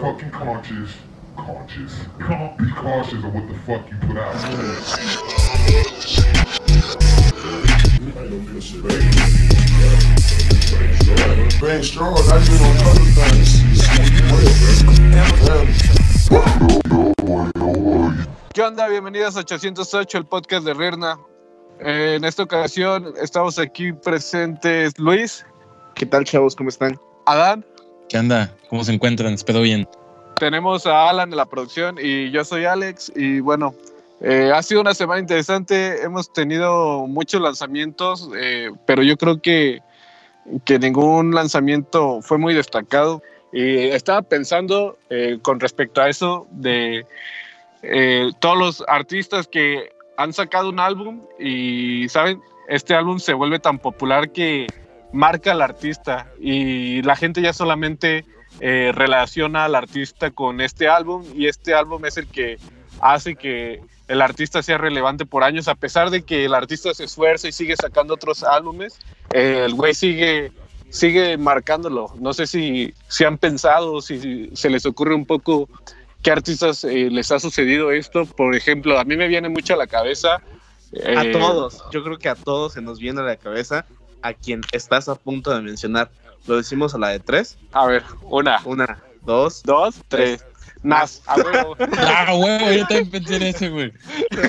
fucking conscious, conscious, be cautious of what the fuck you put out. Brain straws, I do on other things. ¿Qué onda? Bienvenidos a 808, el podcast de Rirna. Eh, en esta ocasión estamos aquí presentes Luis, ¿Qué tal, chavos? ¿Cómo están? Adán, ¿Qué onda? ¿Cómo se encuentran? Espero bien. tenemos a Alan en la producción y yo soy Alex. Y bueno, eh, ha sido una semana interesante. Hemos tenido muchos lanzamientos, eh, pero yo creo que, que ningún lanzamiento fue muy destacado. Y estaba pensando eh, con respecto a eso de todos los artistas que han sacado un álbum y, ¿saben? Este álbum se vuelve tan popular que marca al artista y la gente ya solamente eh, relaciona al artista con este álbum y este álbum es el que hace que el artista sea relevante por años, a pesar de que el artista se esfuerza y sigue sacando otros álbumes, eh, el güey sigue, sigue marcándolo. No sé si, si han pensado, si se les ocurre un poco qué artistas eh, les ha sucedido esto. Por ejemplo, a mí me viene mucho a la cabeza. A eh, todos, yo creo que a todos se nos viene a la cabeza a quien estás a punto de mencionar. Lo decimos a la de tres. A ver, una, Una, dos. dos, tres. Nas, a huevo. Ah, güey, yo también pensé en ese, güey.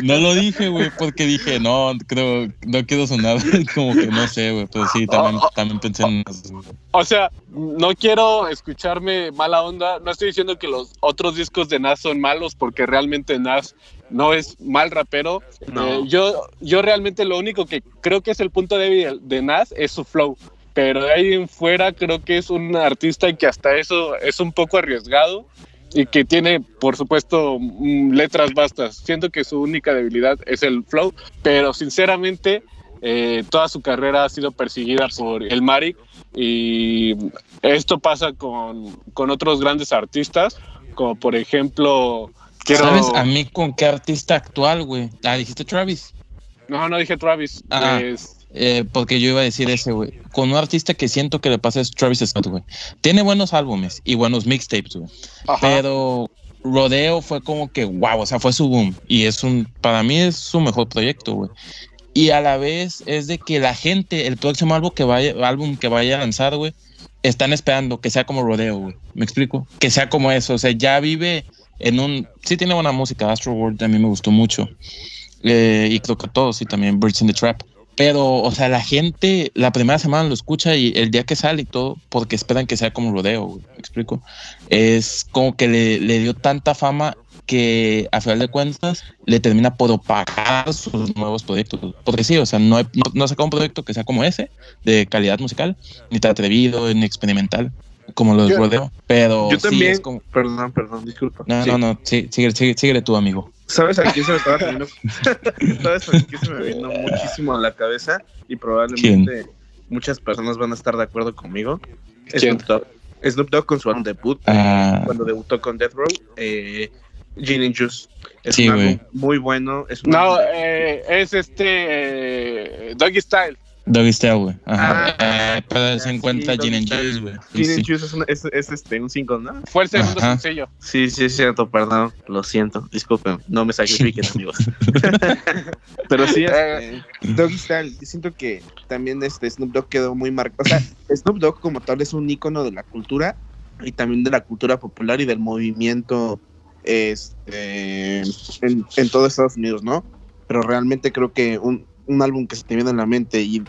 No lo dije, güey, porque dije, no, creo, no quiero sonar como que no sé, güey, pero sí, también, también pensé en güey. O sea, no quiero escucharme mala onda. No estoy diciendo que los otros discos de Nas son malos, porque realmente Nas no es mal rapero. No. Eh, yo, yo realmente lo único que creo que es el punto débil de Nas es su flow. Pero de ahí en fuera creo que es un artista que hasta eso es un poco arriesgado y que tiene, por supuesto, mm, letras vastas. Siento que su única debilidad es el flow, pero sinceramente eh, toda su carrera ha sido perseguida por el Marik y esto pasa con, con otros grandes artistas, como por ejemplo... Quiero... ¿Sabes a mí con qué artista actual, güey? Ah, dijiste Travis. No, no dije Travis. Ah. es- Eh, porque yo iba a decir ese, güey. Con un artista que siento que le pasa es Travis Scott, güey. Tiene buenos álbumes y buenos mixtapes, güey. Pero Rodeo fue como que, wow, o sea, fue su boom. Y es un, para mí es su mejor proyecto, güey. Y a la vez es de que la gente, el próximo álbum que vaya, álbum que vaya a lanzar, güey, están esperando que sea como Rodeo, güey. ¿Me explico? Que sea como eso. O sea, ya vive en un... Sí tiene buena música. Astro World a mí me gustó mucho. Eh, y creo que todos, y también Birds in the Trap. Pero, o sea, la gente la primera semana lo escucha y el día que sale y todo, porque esperan que sea como Rodeo. ¿Me explico? Es como que le, le dio tanta fama que a final de cuentas le termina por opacar sus nuevos proyectos. Porque sí, o sea, no, no, no un proyecto que sea como ese, de calidad musical, ni tan atrevido, ni experimental, como lo de Yo- Rodeo. Pero Yo sí, también. es como... Perdón, perdón, disculpa. No, Sí. no, no, sí, sigue, sigue, síguele tú, amigo. ¿Sabes a quién se me estaba viniendo? ¿Sabes a quién se me vino muchísimo a la cabeza? Y probablemente muchas personas van a estar de acuerdo conmigo. ¿Quién? Snoop Dogg. Snoop Dogg con su álbum debut, Ah. cuando debutó con Death Row, eh, Gin and Juice. Es Sí, un álbum muy bueno. Es un No, álbum- eh, es este eh, Doggy Style. Doggy Style, güey. Ajá. Ah, Eh, pero se encuentra Gin and. Juice, güey. Gin and Sí. Juice es, un- es- es, este, un single, ¿no? Fue el segundo Ajá. sencillo. Sí, sí, es cierto, perdón, lo siento, disculpen, no me sacrifiquen, amigos. Pero sí, este, Doggy Style, siento que también este Snoop Dogg quedó muy marcado. O sea, Snoop Dogg como tal es un ícono de la cultura y también de la cultura popular y del movimiento este, en, en todo Estados Unidos, ¿no? Pero realmente creo que un, un álbum que se te viene en la mente y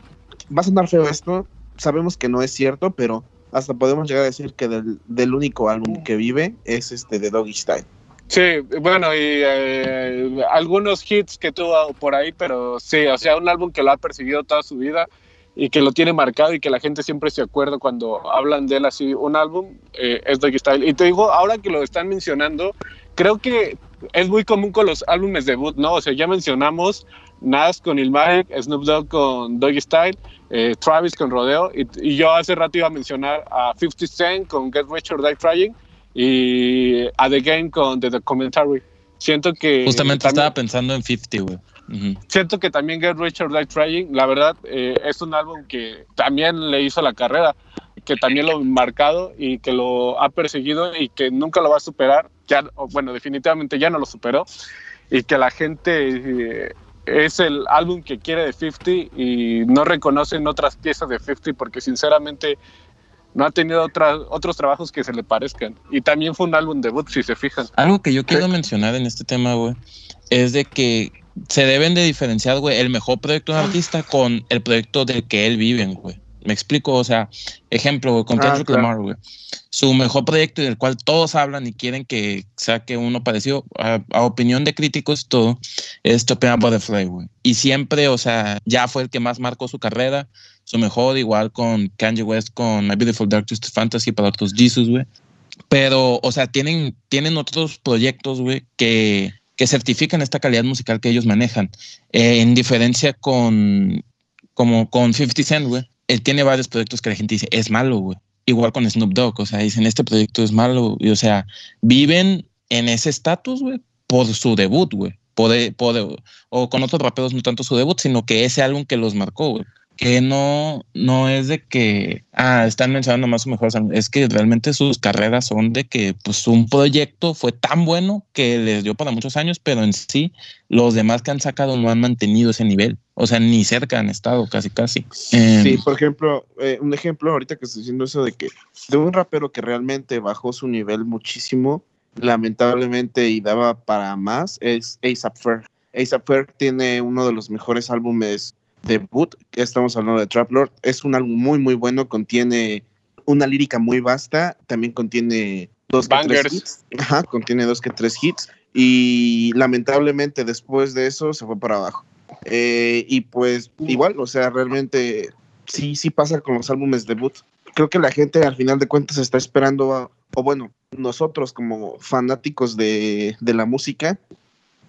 va a sonar feo esto, sabemos que no es cierto, pero hasta podemos llegar a decir que del, del único álbum que vive es este de Doggy Style. Sí, bueno, y eh, algunos hits que tuvo por ahí, pero sí, o sea, un álbum que lo ha perseguido toda su vida y que lo tiene marcado y que la gente siempre se acuerda cuando hablan de él así, un álbum eh, es Doggy Style. Y te digo, ahora que lo están mencionando, creo que es muy común con los álbumes debut, ¿no? O sea, ya mencionamos Nas con Ilmatic, Snoop Dogg con Doggy Style, eh, Travis con Rodeo, y, y yo hace rato iba a mencionar a 50 Cent con Get Rich or Die Trying y a The Game con The Documentary. Siento que Justamente también- estaba pensando en 50, güey. Ujú. siento que también Get Rich or Die Trying, la verdad, eh, es un álbum que también le hizo la carrera. que también lo ha marcado y que lo ha perseguido y que nunca lo va a superar, ya, bueno, definitivamente ya no lo superó, y que la gente eh, es el álbum que quiere de 50 y no reconocen otras piezas de 50 porque sinceramente no ha tenido otras, otros trabajos que se le parezcan. Y también fue un álbum debut, si se fijan. Algo que yo quiero mencionar en este tema, güey, es de que se deben de diferenciar, güey, el mejor proyecto de un artista con el proyecto del que él vive, güey. Me explico, o sea, ejemplo, güey, con Ah, Kendrick claro. Lamar, güey. Su mejor proyecto y del cual todos hablan y quieren que saque uno parecido, a, a opinión de críticos y todo, es Topia Butterfly, güey. Y siempre, o sea, ya fue el que más marcó su carrera, su mejor, igual con Kanye West, con My Beautiful Dark Twisted Fantasy para otros Jesus, güey. Pero, o sea, tienen, tienen otros proyectos, güey, que, que certifican esta calidad musical que ellos manejan. Eh, en diferencia con, como con 50 Cent, güey. Él tiene varios proyectos que la gente dice, es malo, güey. Igual con Snoop Dogg, o sea, dicen, este proyecto es malo. Y, o sea, viven en ese estatus, güey, por su debut, güey. O con otros raperos no tanto su debut, sino que ese álbum que los marcó, güey. Que no, no es de que, ah, están mencionando más o mejor, es que realmente sus carreras son de que, pues, un proyecto fue tan bueno que les dio para muchos años, pero en sí, los demás que han sacado no han mantenido ese nivel. O sea, ni cerca han estado, casi, casi. Eh, Sí, por ejemplo, eh, un ejemplo ahorita que estoy diciendo eso de que de un rapero que realmente bajó su nivel muchísimo, lamentablemente y daba para más, es ASAP Ferg. ASAP Ferg tiene uno de los mejores álbumes debut, estamos hablando de Trap Lord, es un álbum muy muy bueno, contiene una lírica muy vasta, también contiene dos que tres hits, Ajá, contiene dos que tres hits y lamentablemente después de eso se fue para abajo. Eh, y pues igual, o sea, realmente sí, sí pasa con los álbumes debut. Creo que la gente al final de cuentas está esperando, a- o bueno, nosotros como fanáticos de, de la música,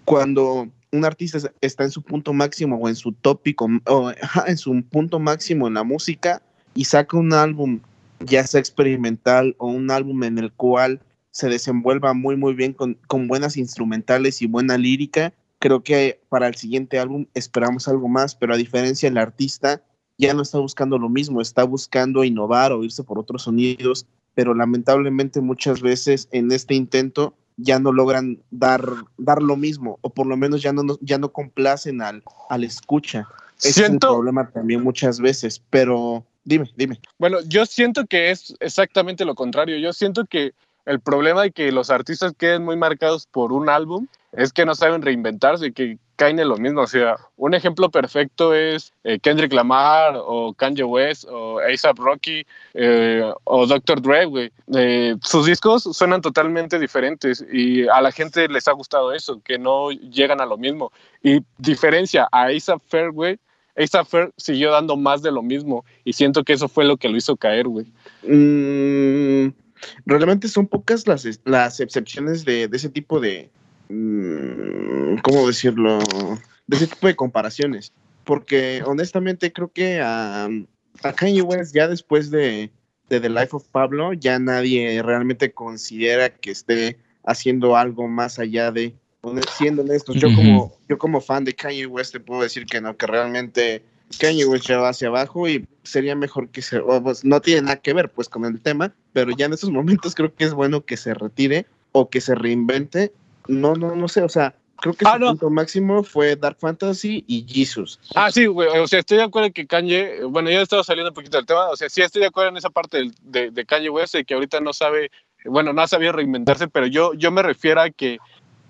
cuando un artista es- está en su punto máximo o en su tópico, o en su punto máximo en la música y saca un álbum, ya sea experimental o un álbum en el cual se desenvuelva muy muy bien con, con buenas instrumentales y buena lírica, creo que para el siguiente álbum esperamos algo más, pero a diferencia del artista ya no está buscando lo mismo, está buscando innovar o irse por otros sonidos, pero lamentablemente muchas veces en este intento ya no logran dar, dar lo mismo, o por lo menos ya no, ya no complacen al, al escucha. Ese es un Siento, problema también muchas veces, pero dime, dime. Bueno, yo siento que es exactamente lo contrario. Yo siento que el problema de que los artistas queden muy marcados por un álbum es que no saben reinventarse, que caen en lo mismo. O sea, un ejemplo perfecto es eh, Kendrick Lamar o Kanye West o A$AP Rocky eh, o Dr. Dre, güey. Eh, sus discos suenan totalmente diferentes y a la gente les ha gustado eso, que no llegan a lo mismo. Y diferencia a A$AP Fair, güey, A$AP Fair siguió dando más de lo mismo y siento que eso fue lo que lo hizo caer, güey. Mm, realmente son pocas las, las excepciones de, ese tipo de, ¿cómo decirlo? De ese tipo de comparaciones. Porque honestamente creo que a, a Kanye West ya después de, de The Life of Pablo ya nadie realmente considera que esté haciendo algo más allá de, siendo honestos, yo como, yo como fan de Kanye West te puedo decir que no, que realmente Kanye West ya va hacia abajo y sería mejor que se, pues, no tiene nada que ver pues con el tema, pero ya en estos momentos creo que es bueno que se retire o que se reinvente. No, no, no sé, o sea, creo que Ah, su no. punto máximo fue Dark Fantasy y Jesus. Ah, sí, güey. O sea, estoy de acuerdo que Kanye, bueno, ya estaba saliendo un poquito del tema. O sea, sí estoy de acuerdo en esa parte del- de, de Kanye West, de que ahorita no sabe, bueno, no ha sabido reinventarse, pero yo, yo me refiero a que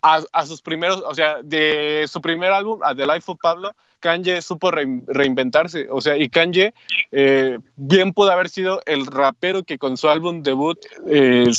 a, a sus primeros, o sea, de su primer álbum, a The Life of Pablo, Kanye supo rein- reinventarse. O sea, y Kanye eh, bien pudo haber sido el rapero que con su álbum debut eh,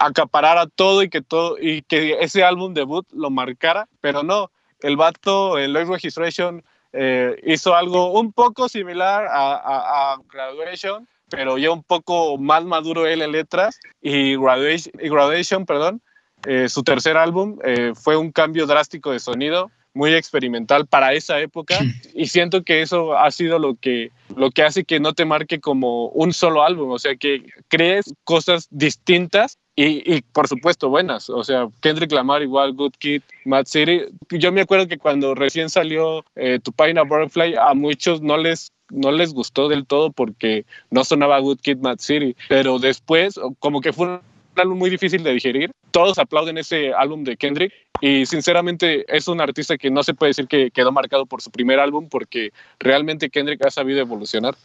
acaparara todo y que todo y que ese álbum debut lo marcara, pero no. El vato, el Late Registration, eh, hizo algo un poco similar a, a- a Graduation, pero ya un poco más maduro él en letras. Y Graduation, y Graduation perdón, eh, su tercer álbum eh, fue un cambio drástico de sonido, muy experimental para esa época. Y siento que eso ha sido lo que, lo que hace que no te marque como un solo álbum, o sea, que crees cosas distintas y, y, por supuesto buenas. O sea, Kendrick Lamar igual, Good Kid, Mad City. Yo me acuerdo que cuando recién salió eh, Tupac Butterfly, a muchos no les no les gustó del todo porque no sonaba Good Kid, Mad City, pero después como que fue álbum muy difícil de digerir. Todos aplauden ese álbum de Kendrick y sinceramente es un artista que no se puede decir que quedó marcado por su primer álbum porque realmente Kendrick ha sabido evolucionar.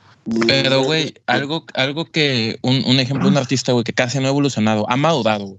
Pero, güey, algo, algo que, un, un ejemplo un artista, güey, que casi no ha evolucionado, ha madurado,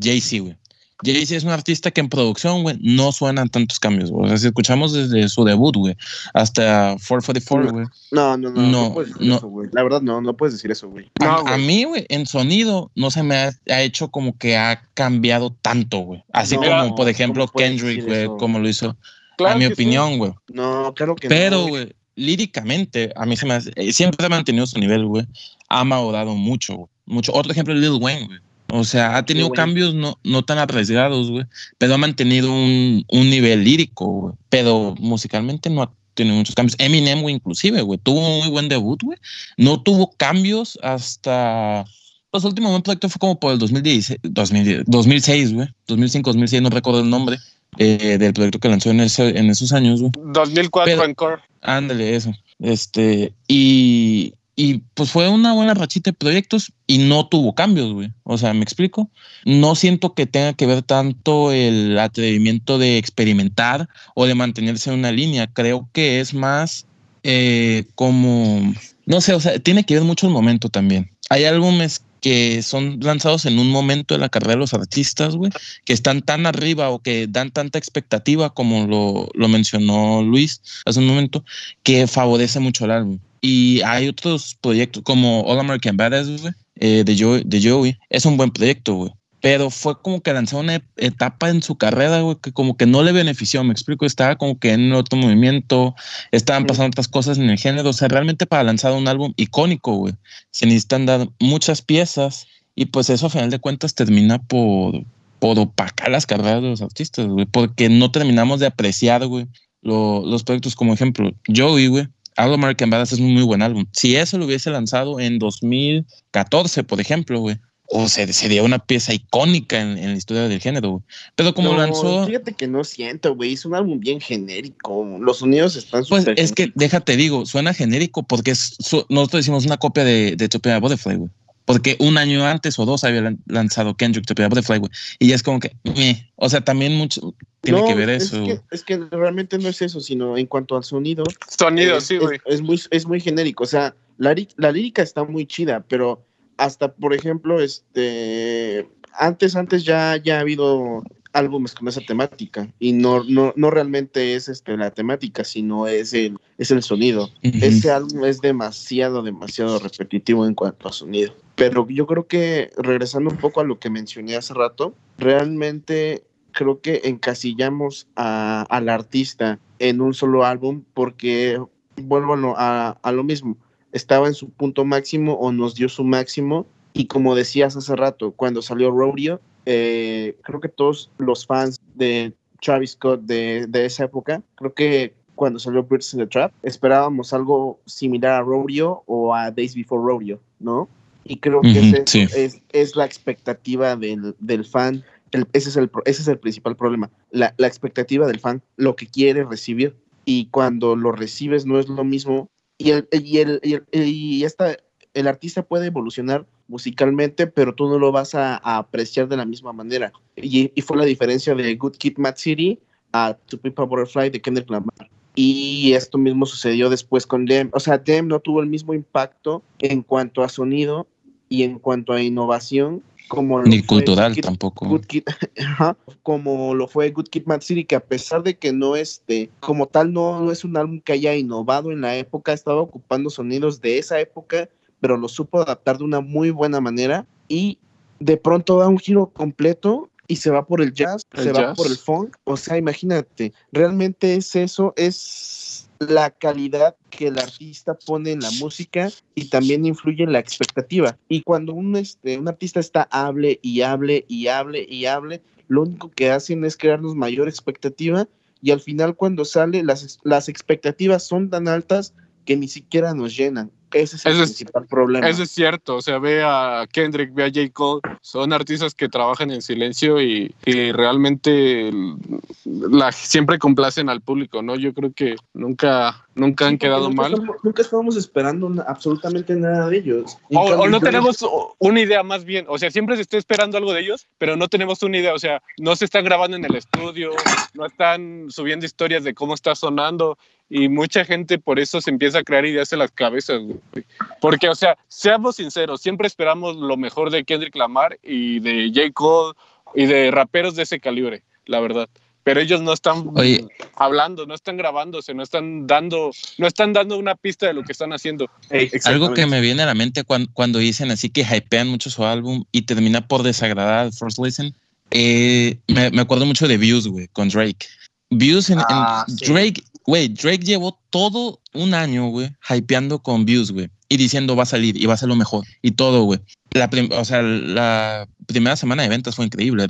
Jay-Z, güey. Jay-Z es un artista que en producción, güey, no suenan tantos cambios, güey. O sea, si escuchamos desde su debut, güey, hasta 444, güey. No, no, no. No, No, puedes decir no. eso, güey. La verdad, no, no puedes decir eso, güey. A, No, a güey. mí, güey, en sonido no se me ha, ha hecho como que ha cambiado tanto, güey. Así No, como, por ejemplo, ¿cómo puedes Kendrick, güey, como lo hizo. Claro a mi opinión, güey. No, claro que Pero, no. güey, líricamente, a mí se me hace, eh, siempre ha mantenido su nivel, güey. Ha madurado mucho, güey. Mucho. Otro ejemplo es Lil Wayne, güey. O sea, ha tenido cambios no, no tan arriesgados, güey. Pero ha mantenido un, un nivel lírico, güey. Pero musicalmente no ha tenido muchos cambios. Eminem, güey, inclusive, güey. Tuvo un muy buen debut, güey. No tuvo cambios hasta... Los últimos buen proyecto fue como por el 2016, 2010, 2006, güey. 2005, 2006, no recuerdo el nombre eh, del proyecto que lanzó en, ese, en esos años, güey. 2004 Pero- Encore. Ándale, eso. Este, y, y pues fue una buena rachita de proyectos y no tuvo cambios, güey. O sea, ¿me explico? No siento que tenga que ver tanto el atrevimiento de experimentar o de mantenerse en una línea. Creo que es más eh, como, no sé, o sea, tiene que ver mucho el momento también. Hay álbumes que son lanzados en un momento de la carrera de los artistas, güey, que están tan arriba o que dan tanta expectativa como lo, lo mencionó Luis hace un momento, que favorece mucho el álbum. Y hay otros proyectos como All American Badass, güey, eh, de, Joey, de Joey. Es un buen proyecto, güey. Pero fue como que lanzó una etapa en su carrera, güey, que como que no le benefició, me explico, estaba como que en otro movimiento, estaban pasando otras cosas en el género, o sea, realmente para lanzar un álbum icónico, güey, se necesitan dar muchas piezas. Y pues eso a final de cuentas termina por, por opacar las carreras de los artistas, güey, porque no terminamos de apreciar, güey, lo- los proyectos. Como ejemplo, Joey, güey, All American Badass es un muy buen álbum. Si eso lo hubiese lanzado en 2014, por ejemplo, güey, o se- sería una pieza icónica en, en la historia del género, güey. Pero como No, lanzó, Fíjate que no siento, güey. Es un álbum bien genérico. Los sonidos están pues es que, déjate digo, suena genérico porque es, su- nosotros hicimos una copia de, de Topia Butterfly, güey. Porque un año antes o dos había lan- lanzado Kendrick Topia Butterfly, güey. Y ya es como que, meh. o sea, también mucho tiene No, que ver es eso. que-. Es que, realmente no es eso, sino en cuanto al sonido. Sonido, es, sí, güey. es muy, es muy genérico. O sea, la, la lírica está muy chida, pero hasta, por ejemplo, este antes, antes ya, ya ha habido álbumes con esa temática. Y no, no, no realmente es este, la temática, sino es el, es el sonido. Ese álbum es demasiado, demasiado repetitivo en cuanto a sonido. Pero yo creo que, regresando un poco a lo que mencioné hace rato, realmente creo que encasillamos a- al artista en un solo álbum porque, vuelvo a a lo mismo, estaba en su punto máximo o nos dio su máximo. Y como decías hace rato, cuando salió Rodeo, eh, creo que todos los fans de Travis Scott de, de esa época, creo que cuando salió Birds in the Trap, esperábamos algo similar a Rodeo o a Days Before Rodeo, ¿no? Y creo que Ujú, ese sí. es, es la expectativa del, del fan. El- ese, es el, ese es el principal problema. La, la expectativa del fan, lo que quiere recibir. Y cuando lo recibes no es lo mismo. Y, el, y, el, y, el- y esta, el artista puede evolucionar musicalmente, pero tú no lo vas a, a apreciar de la misma manera. Y, y fue la diferencia de Good Kid, Mad City a To Pimp a Butterfly de Kendrick Lamar. Y esto mismo sucedió después con Dem. O sea, Dem no tuvo el mismo impacto en cuanto a sonido y en cuanto a innovación como lo Ni fue cultural Good Kid- tampoco. Good Kid, ajá, como lo fue Good Kid, Mad City, que a pesar de que no este, como tal no, no es un álbum que haya innovado en la época, estaba ocupando sonidos de esa época, pero lo supo adaptar de una muy buena manera y de pronto da un giro completo y se va por el jazz, El se va por el funk, o sea, imagínate, realmente es eso, es la calidad que el artista pone en la música y también influye en la expectativa. Y cuando un, este, un artista está hable y hable y hable y hable, lo único que hacen es crearnos mayor expectativa y al final cuando sale las, las expectativas son tan altas que ni siquiera nos llenan. Ese es el Eso es- principal problema. Eso es cierto, o sea, ve a Kendrick, ve a J. Cole, son artistas que trabajan en silencio y, y realmente la, siempre complacen al público, ¿no? Yo creo que nunca, nunca han Sí, quedado nunca mal. estamos- nunca estábamos esperando na- absolutamente nada de ellos. O, o no tenemos una idea más bien, o sea, siempre se está esperando algo de ellos, pero no tenemos una idea, o sea, no se están grabando en el estudio, no están subiendo historias de cómo está sonando y mucha gente por eso se empieza a crear ideas en las cabezas, güey. Porque, o sea, seamos sinceros, siempre esperamos lo mejor de Kendrick Lamar y de J. Cole y de raperos de ese calibre, la verdad. Pero ellos no están Oye. hablando, no están grabándose, no están dando, no están dando una pista de lo que están haciendo. Algo que me viene a la mente cuando, cuando dicen así que hypean mucho su álbum y termina por desagradar al First Listen, eh, me, me acuerdo mucho de Views, güey, con Drake. Views en, en- Ah, sí. Drake, güey, Drake llevó todo un año, güey, hypeando con Views, güey, y diciendo va a salir y va a ser lo mejor y todo, güey. La o sea, la primera semana de ventas fue increíble.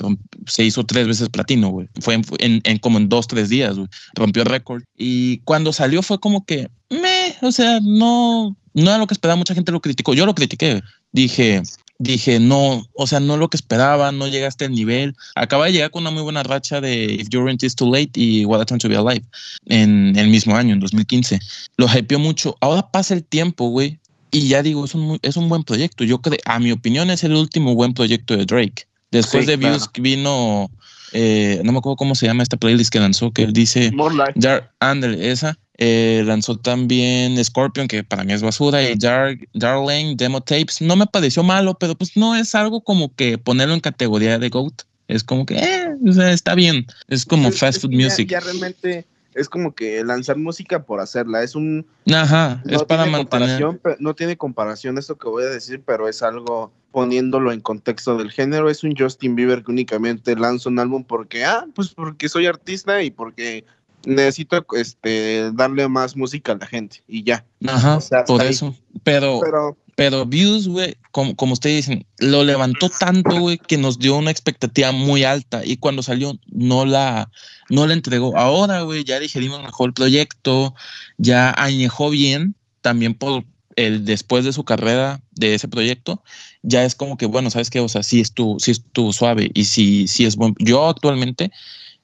Se hizo tres veces platino, güey. Fue en, como en dos, tres días, güey. Rompió récord. Y cuando salió fue como que, me, o sea, no, no era lo que esperaba. Mucha gente lo criticó. Yo lo critiqué. Dije, dije, no, o sea, no lo que esperaba, no llegaste al nivel. Acaba de llegar con una muy buena racha de If Your Rent Is Too Late y What a Time to Be Alive en el mismo año, en 2015. Lo hypeó mucho. Ahora pasa el tiempo, güey. Y ya digo, es un, es un buen proyecto. Yo creo, a mi opinión, es el último buen proyecto de Drake. Después Sí, de Views claro. vino, eh, no me acuerdo cómo se llama esta playlist que lanzó, que él dice, More Life. Dar Andel, esa. Eh, lanzó también Scorpion, que para mí es basura, y Dar Darling, Demo Tapes. No me pareció malo, pero pues no es algo como que ponerlo en categoría de GOAT. Es como que, eh, o sea, está bien. Es como Es- fast food ya- music. Ya, realmente es como que lanzar música por hacerla. Es un. Ajá, no es para mantener. No tiene comparación esto que voy a decir, pero es algo poniéndolo en contexto del género. Es un Justin Bieber que únicamente lanza un álbum porque, ah, pues porque soy artista y porque necesito este darle más música a la gente y ya. Ajá, O sea, hasta por ahí. eso. Pero, Pero pero Views, güey, como, como ustedes dicen, lo levantó tanto, güey, que nos dio una expectativa muy alta. Y cuando salió, no la, no la entregó. Ahora, güey, ya digerimos mejor el proyecto, ya añejó bien, también por el después de su carrera de ese proyecto, ya es como que, bueno, ¿sabes qué? O sea, sí estuvo, sí estuvo suave y sí, sí es buen. Yo actualmente,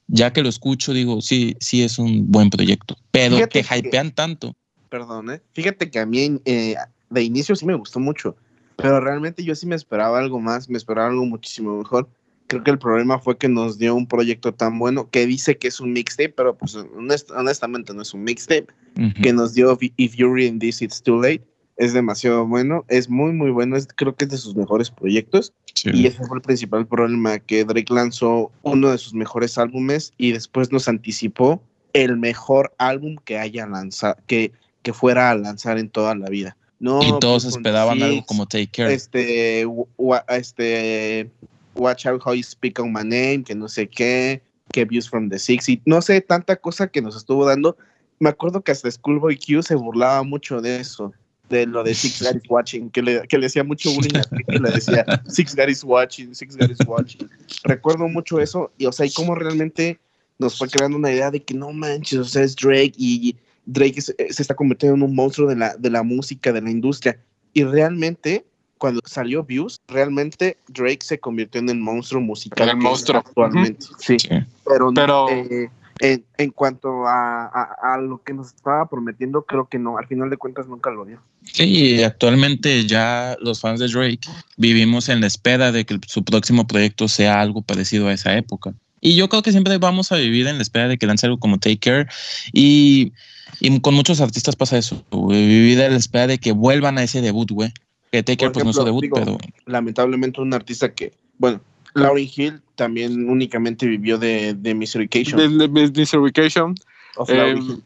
ya que lo escucho, digo, sí, sí es un buen proyecto. Pero Fíjate que- hypean tanto. perdón, ¿eh? Fíjate que a mí eh, de inicio sí me gustó mucho, pero realmente yo sí me esperaba algo más, me esperaba algo muchísimo mejor. Creo que el problema fue que nos dio un proyecto tan bueno que dice que es un mixtape, pero pues honest- honestamente no es un mixtape. Que nos dio If You're in This It's Too Late. Es demasiado bueno, es muy muy bueno, es, creo que es de sus mejores proyectos. Sí. Y ese fue el principal problema, que Drake lanzó uno de sus mejores álbumes y después nos anticipó el mejor álbum que haya lanzado, que, que fuera a lanzar en toda la vida. No, y todos pues, esperaban algo como Take Care. Este, este, Watch Out How You Speak on My Name, que no sé qué, que Views from the Six, y no sé, tanta cosa que nos estuvo dando. Me acuerdo que hasta Schoolboy Q se burlaba mucho de eso, de lo de Six Guys Watching, que le, que le hacía mucho bullying a y le decía Six Guys Watching, Six Guys Watching. Recuerdo mucho eso, y o sea, y cómo realmente nos fue creando una idea de que no manches, o sea, es Drake y Drake es- se está convirtiendo en un monstruo de la, de la música, de la industria. Y realmente, cuando salió Views, realmente Drake se convirtió en el monstruo musical el que monstruo. actualmente. Sí, Sí. pero, Pero- eh, en, en cuanto a, a- a lo que nos estaba prometiendo, creo que no, al final de cuentas nunca lo dio. Sí, actualmente ya los fans de Drake vivimos en la espera de que su próximo proyecto sea algo parecido a esa época. Y yo creo que siempre vamos a vivir en la espera de que lance algo como Take Care. Y, y con muchos artistas pasa eso, vivir en la espera de que vuelvan a ese debut, güey. Que Take Care pues no es su debut, digo, pero Lamentablemente un artista que, bueno, Lauryn Hill también únicamente vivió de, de Miserication. De, de Miserication, of eh, Lauryn Hill.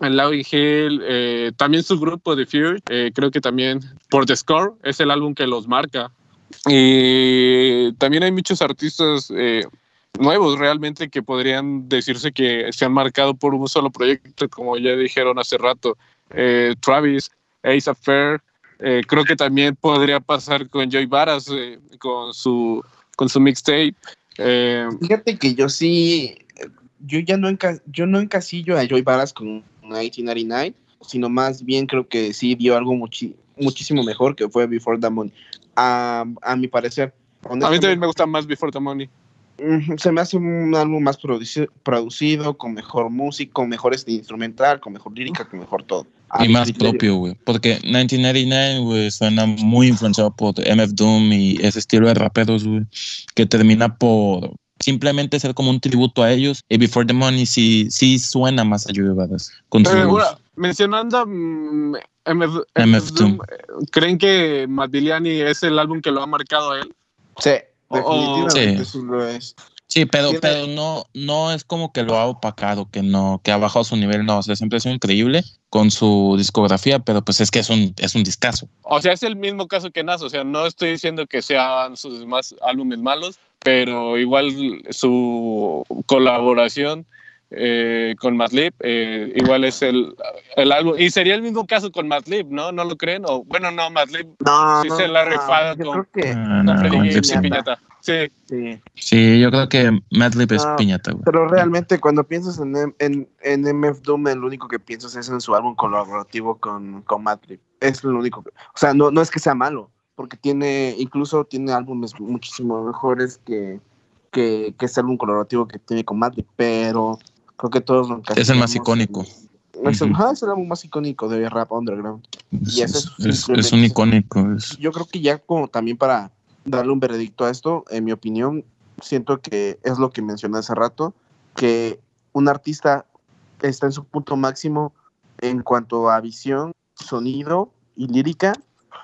Laurie Hill, eh, también su grupo de Fear, eh, creo que también por The Score es el álbum que los marca. Y también hay muchos artistas eh, nuevos realmente que podrían decirse que se han marcado por un solo proyecto, como ya dijeron hace rato. Travis, Ace Affair, creo que también podría pasar con Joy Varas, con su, con su mixtape. Eh, Fíjate que yo sí, yo ya no, enca- yo no encasillo a Joy Varas con 1999, sino más bien creo que sí dio algo muchísimo mejor que fue Before the Money. A, a mi parecer. A mí también me gusta más Before the Money. Se me hace un álbum más produci- producido, con mejor música, con mejor este instrumental, con mejor lírica, con mejor todo. A y más criterio. propio, güey. Porque 1999, güey, suena muy influenciado por MF Doom y ese estilo de raperos, güey, que termina por simplemente ser como un tributo a ellos. Y Before the Money sí, sí suena más a bueno, mencionando mm, MF, MF Doom, eh, ¿creen que Madiliani es el álbum que lo ha marcado a él? Sí, Oh, definitivamente sí. sí lo es. Sí, pero, Tiene- pero no, no es como que lo ha opacado, que no, que ha bajado su nivel, no, o sea, siempre ha sido increíble con su discografía, pero pues es que es un, es un discazo. O sea, es el mismo caso que Nas, o sea, no estoy diciendo que sean sus demás álbumes malos, pero igual su colaboración eh, con Madlib, eh, igual es el, el álbum, y sería el mismo caso con Madlib, ¿no? ¿No lo creen? O, bueno, no, Madlib No, Sí no, se la ha no, con- creo que Ah, con Freddy y. Piñata. Sí, sí. Sí, yo creo que Madlib es piñata, güey. Pero realmente cuando piensas en, en, en MF Doom, lo único que piensas es en su álbum colaborativo con, con Madlib. Es lo único. que- o sea, no, no es que sea malo, porque tiene, incluso tiene álbumes muchísimo mejores que, que, que ese álbum colaborativo que tiene con Madlib, pero creo que todos lo Es el más icónico. en- es, el, es álbum más icónico de rap underground. Es, y es- es es- simplemente- es un icónico. Yo creo que ya como también para darle un veredicto a esto, en mi opinión, siento que es lo que mencioné hace rato, que un artista está en su punto máximo en cuanto a visión, sonido y lírica,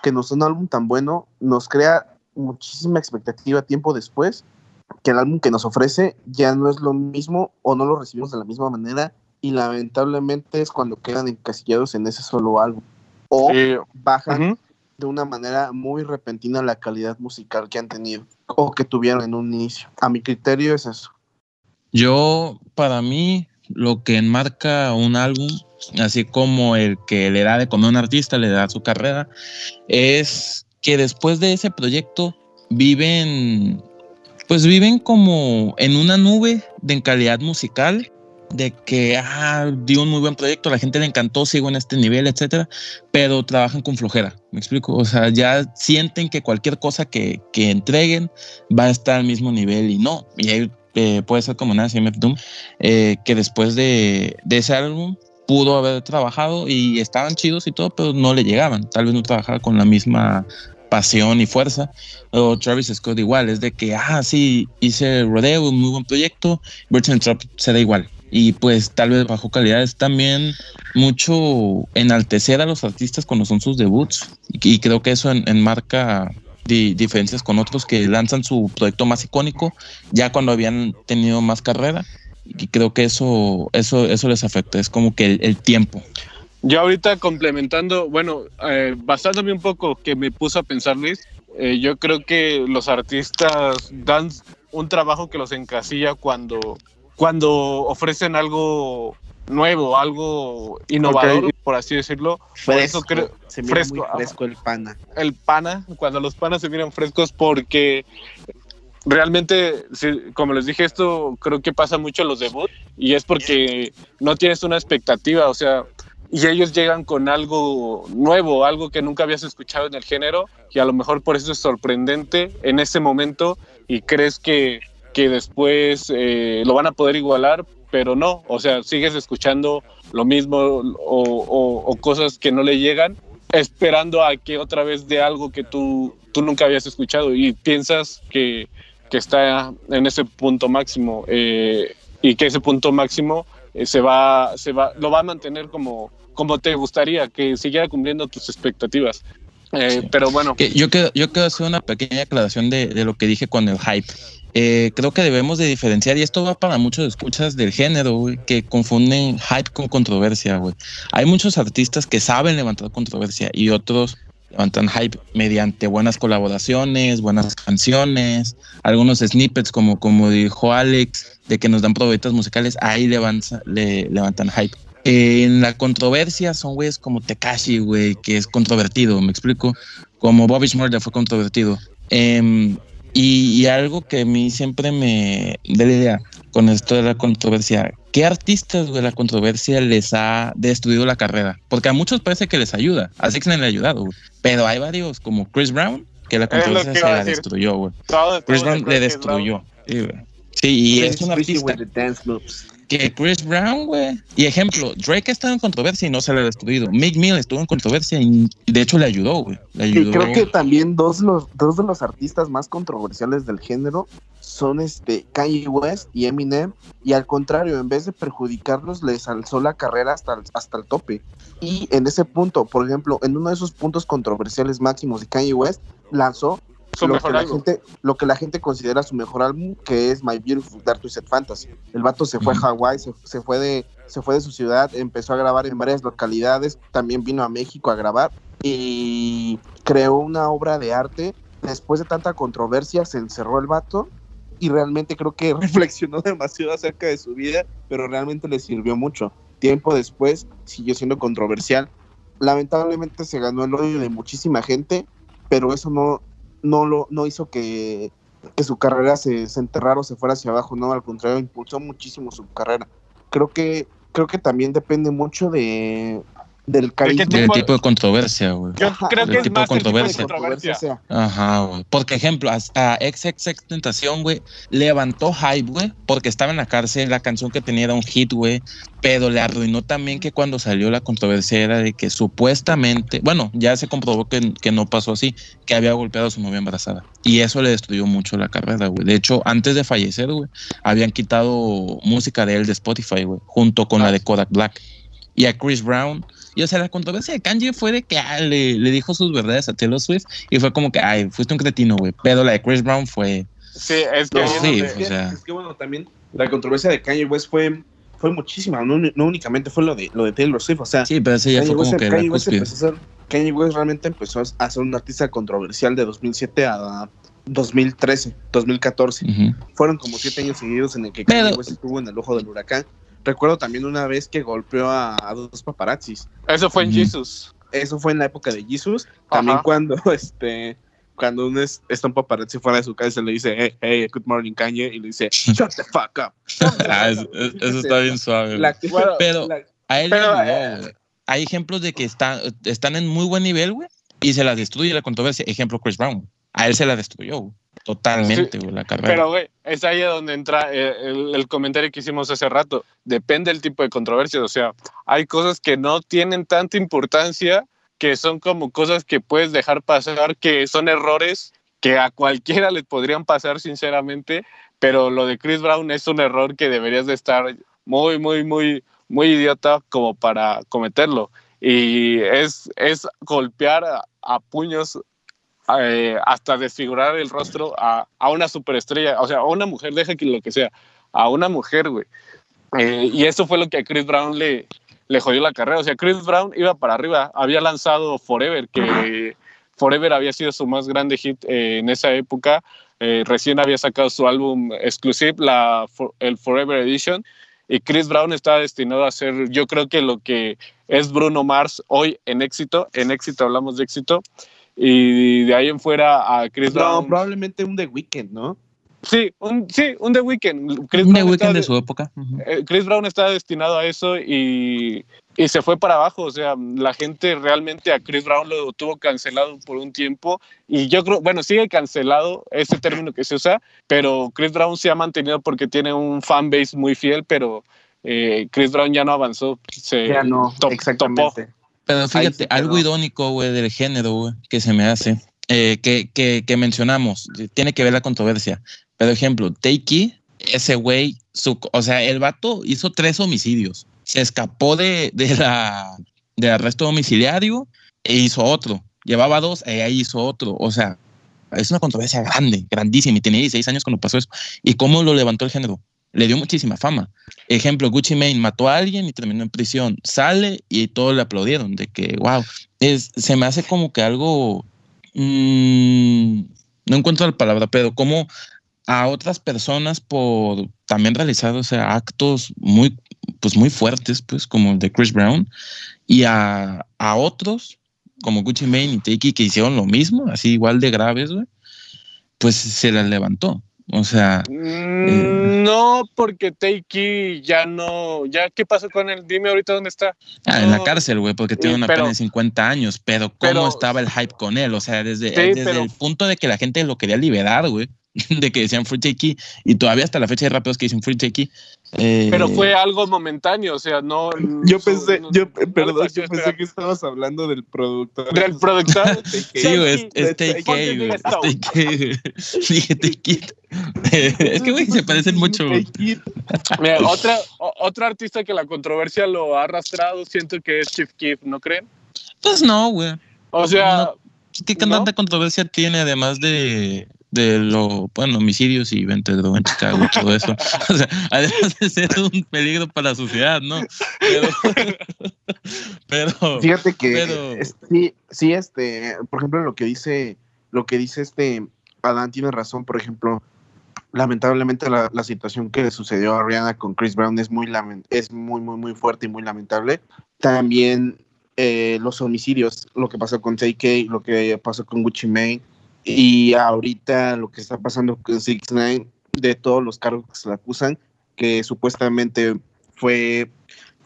que nos da un álbum tan bueno, nos crea muchísima expectativa tiempo después, que el álbum que nos ofrece ya no es lo mismo o no lo recibimos de la misma manera y lamentablemente es cuando quedan encasillados en ese solo álbum. O sí. bajan de una manera muy repentina la calidad musical que han tenido o que tuvieron en un inicio. A mi criterio es eso. Yo, para mí, lo que enmarca un álbum, así como el que le da de comer a un artista, le da su carrera, es que después de ese proyecto viven, pues viven como en una nube de calidad musical, de que, ah, di un muy buen proyecto, la gente le encantó, sigo en este nivel, etcétera, pero trabajan con flojera, ¿me explico? O sea, ya sienten que cualquier cosa que, que entreguen va a estar al mismo nivel y no, y ahí eh, puede ser como Nancy MF Doom, eh, que después de, de ese álbum pudo haber trabajado y estaban chidos y todo, pero no le llegaban. Tal vez no trabajaba con la misma pasión y fuerza. O Travis Scott igual, es de que, ah, sí, hice Rodeo, un muy buen proyecto, Virgin Trap se da igual. Y pues tal vez bajo calidad es también mucho enaltecer a los artistas cuando son sus debuts. Y, creo que eso en- enmarca di- diferencias con otros que lanzan su proyecto más icónico ya cuando habían tenido más carrera y creo que eso eso eso les afecta es como que el tiempo Yo ahorita complementando, bueno, eh, basándome un poco que me puso a pensar Luis, eh, yo creo que los artistas dan un trabajo que los encasilla cuando, cuando ofrecen algo nuevo, algo innovador, por así decirlo. Por eso creo, se mira fresco, muy fresco el pana. el pana, cuando los panas se miran frescos, porque realmente, como les dije, esto creo que pasa mucho en los debuts y es porque no tienes una expectativa, o sea, y ellos llegan con algo nuevo, algo que nunca habías escuchado en el género y a lo mejor por eso es sorprendente en ese momento y crees que, que después eh, lo van a poder igualar, pero no, o sea, sigues escuchando lo mismo o, o- o cosas que no le llegan esperando a que otra vez de algo que tú, tú nunca habías escuchado y piensas que, que está en ese punto máximo eh, y que ese punto máximo eh, se va, se va, lo va a mantener como, como te gustaría, que siguiera cumpliendo tus expectativas. Eh, Sí. Pero bueno, que yo quiero yo quiero hacer una pequeña aclaración de, de lo que dije con el hype Eh, creo que debemos de diferenciar y esto va para muchos escuchas del género güey, que confunden hype con controversia güey. hay muchos artistas que saben levantar controversia y otros levantan hype mediante buenas colaboraciones, buenas canciones, algunos snippets como, como dijo Alex, de que nos dan probetas musicales, ahí levantan, le, levantan hype. Eh, en la controversia son güeyes como Tekashi, güey, que es controvertido, me explico, como Bobby Shmurda fue controvertido. Em, y, y algo que a mí siempre me da la idea, con esto de la controversia. ¿Qué artistas, güey, la controversia les ha destruido la carrera? Porque a muchos parece que les ayuda. A Six le ha ayudado, güey. Pero hay varios, como Chris Brown, que la controversia que se la destruyó, güey. Chris de Brown le destruyó. Sí, y es un artista que Chris Brown, güey. Y ejemplo, Drake ha estado en controversia y no se le ha destruido. Mick Mill estuvo en controversia y de hecho le ayudó, güey. Y creo que también dos, de los, dos de los artistas más controversiales del género son este Kanye West y Eminem. Y al contrario, en vez de perjudicarlos, les alzó la carrera hasta el, hasta el tope. Y en ese punto, por ejemplo, en uno de esos puntos controversiales máximos de Kanye West, lanzó Su lo, mejor que la gente, lo que la gente considera su mejor álbum, que es My Beautiful Dark Twisted Fantasy. El vato se fue a. Hawái, se, se fue de, se fue de su ciudad, empezó a grabar en varias localidades, también vino a México a grabar y creó una obra de arte. Después de tanta controversia, se encerró el vato y realmente creo que reflexionó demasiado acerca de su vida, pero realmente le sirvió mucho. Tiempo después siguió siendo controversial. Lamentablemente se ganó el odio de muchísima gente, pero eso no, no, lo, no hizo que, que su carrera se, se enterrara o se fuera hacia abajo, no, al contrario, impulsó muchísimo su carrera. Creo que, creo que también depende mucho de del carisma. Del tipo- tipo de controversia, güey. Yo Ajá, creo del que es tipo de más el tipo de controversia. controversia. Ajá, güey. Porque, ejemplo, a, a XXX Tentación, güey, levantó hype, güey, porque estaba en la cárcel, la canción que tenía era un hit, güey, pero le arruinó también que cuando salió la controversia era de que supuestamente, bueno, ya se comprobó que, que no pasó así, que había golpeado a su novia embarazada. Y eso le destruyó mucho la carrera, güey. De hecho, antes de fallecer, güey, habían quitado música de él de Spotify, güey, junto con la de Kodak Black. Y a Chris Brown. Y o sea, la controversia de Kanye fue de que ah, le, le dijo sus verdades a Taylor Swift y fue como que, ay, fuiste un cretino, güey. Pero la de Chris Brown fue. Sí, es que No, sí, es, que, o sea. es que, bueno, también la controversia de Kanye West fue, fue muchísima, no, no únicamente fue lo de, lo de Taylor Swift, o sea, Sí, pero ese ya Kanye fue como West, que Kanye West empezó a ser- Kanye West realmente empezó a ser un artista controversial de 2007 a 2013, 2014. Ujú. Fueron como siete años seguidos en el que Pero- Kanye West estuvo en el ojo del huracán. Recuerdo también una vez que golpeó a, a dos paparazzis. Eso fue en Ujú. Jesus. Eso fue en la época de Jesus. También Ajá. cuando este cuando un es- está un paparazzi fuera de su casa le dice, hey, hey, good morning, Kanye, y le dice, shut the fuck up. Ah, eso, eso está bien suave. güey. La- Bueno, Pero- la- A él Pero, eh. Hay ejemplos de que está- están en muy buen nivel, güey, y se la destruye la controversia. Ejemplo, Chris Brown. A él se la destruyó, güey. Totalmente, güey, la carrera. Pero, güey, es ahí donde entra eh, el, el comentario que hicimos hace rato. Depende del tipo de controversia. O sea, hay cosas que no tienen tanta importancia, que son como cosas que puedes dejar pasar, que son errores que a cualquiera le podrían pasar, sinceramente. Pero lo de Chris Brown es un error que deberías de estar muy, muy, muy, muy idiota como para cometerlo. Y es, es golpear a, a puños eh, hasta desfigurar el rostro a, a una superestrella, o sea, a una mujer, deja que lo que sea, a una mujer, güey. Eh, y eso fue lo que a Chris Brown le, le jodió la carrera. O sea, Chris Brown iba para arriba, había lanzado Forever, que Forever había sido su más grande hit eh, en esa época. Eh, recién había sacado su álbum exclusive, la, For- el Forever Edition. Y Chris Brown estaba destinado a ser, yo creo que lo que es Bruno Mars hoy en éxito, en éxito hablamos de éxito, y de ahí en fuera a Chris no, Brown. probablemente un The Weeknd, ¿no? Sí, un, sí, un The Weeknd. Chris Un The Brown Weeknd estaba de de- su época. Eh, Chris Brown estaba destinado a eso y, y se fue para abajo. O sea, la gente realmente a Chris Brown lo tuvo cancelado por un tiempo. Y yo creo, bueno, sigue cancelado ese término que se usa, pero Chris Brown se ha mantenido porque tiene un fanbase muy fiel, pero eh, Chris Brown ya no avanzó. Se Ya no, top- exactamente. topó. Pero fíjate, algo idónico, güey, del género, güey, que se me hace, eh, que, que, que mencionamos, tiene que ver la controversia. Pero ejemplo, Takey, ese güey, su, o sea, el vato hizo tres homicidios. Se escapó de, de la, del arresto domiciliario e hizo otro. Llevaba dos e ahí hizo otro. O sea, es una controversia grande, grandísima. Y tenía 16 años cuando pasó eso. ¿Y cómo lo levantó el género? Le dio muchísima fama. Ejemplo, Gucci Mane mató a alguien y terminó en prisión. Sale y todos le aplaudieron de que, wow, es, se me hace como que algo, mm, no encuentro la palabra, pero como a otras personas por también realizar, o sea, actos muy, pues muy fuertes, pues como el de Chris Brown, y a, a otros como Gucci Mane y Takey que hicieron lo mismo, así igual de graves, pues se las levantó. O sea, Mm, No, porque Takey ya no, ya qué pasó con él, dime ahorita dónde está. Ah, en la cárcel, güey, porque tiene una pero- pena de 50 años, pero ¿cómo Pero- estaba el hype con él? O sea, desde, Sí, desde pero- el punto de que la gente lo quería liberar, güey, de que decían Free Takey, y todavía hasta la fecha hay raperos que dicen Free Takey. Eh, Pero fue algo momentáneo, o sea, no. Yo pensé, no- yo, no perdón, yo pensé esperar. que estabas hablando del productor. Del productor. Sí, güey, es. Dije TK. Es que, güey, se parecen mucho. Mira, otra, o- otro artista que la controversia lo ha arrastrado, siento que es Chief Keef, ¿no creen? Pues no, güey. O sea, No. ¿Qué tanta ¿No? controversia tiene además de, de lo, bueno, homicidios y venta de droga en Chicago y todo eso? O sea, además de ser un peligro para la sociedad, ¿no? Pero, pero Fíjate que Pero- es- sí, sí, este, por ejemplo, lo que dice, lo que dice este Adán tiene razón, por ejemplo, lamentablemente la, la situación que le sucedió a Rihanna con Chris Brown es muy es muy, muy, muy fuerte y muy lamentable. También eh, los homicidios, lo que pasó con TK, lo que pasó con Gucci Mane, y ahorita lo que está pasando con 6 9 de todos los cargos que se le acusan, que supuestamente fue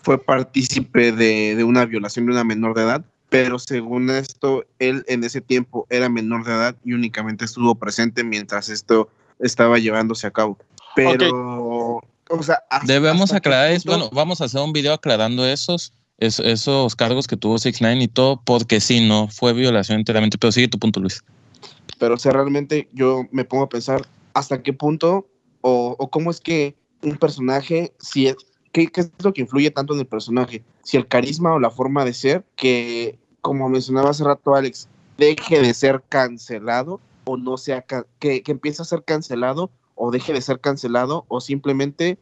fue partícipe de, de una violación de una menor de edad, pero según esto, él en ese tiempo era menor de edad y únicamente estuvo presente mientras esto estaba llevándose a cabo. Pero, o sea, hasta- debemos hasta aclarar, es, punto- bueno, vamos a hacer un video aclarando esos, es- esos cargos que tuvo 6 9 y todo, porque sí, no fue violación enteramente, pero sigue tu punto, Luis. Pero o sea, realmente yo me pongo a pensar hasta qué punto o, o cómo es que un personaje, si es, ¿qué, qué es lo que influye tanto en el personaje? Si el carisma o la forma de ser, que como mencionaba hace rato Alex, deje de ser cancelado o no sea, que, que empiece a ser cancelado o deje de ser cancelado o simplemente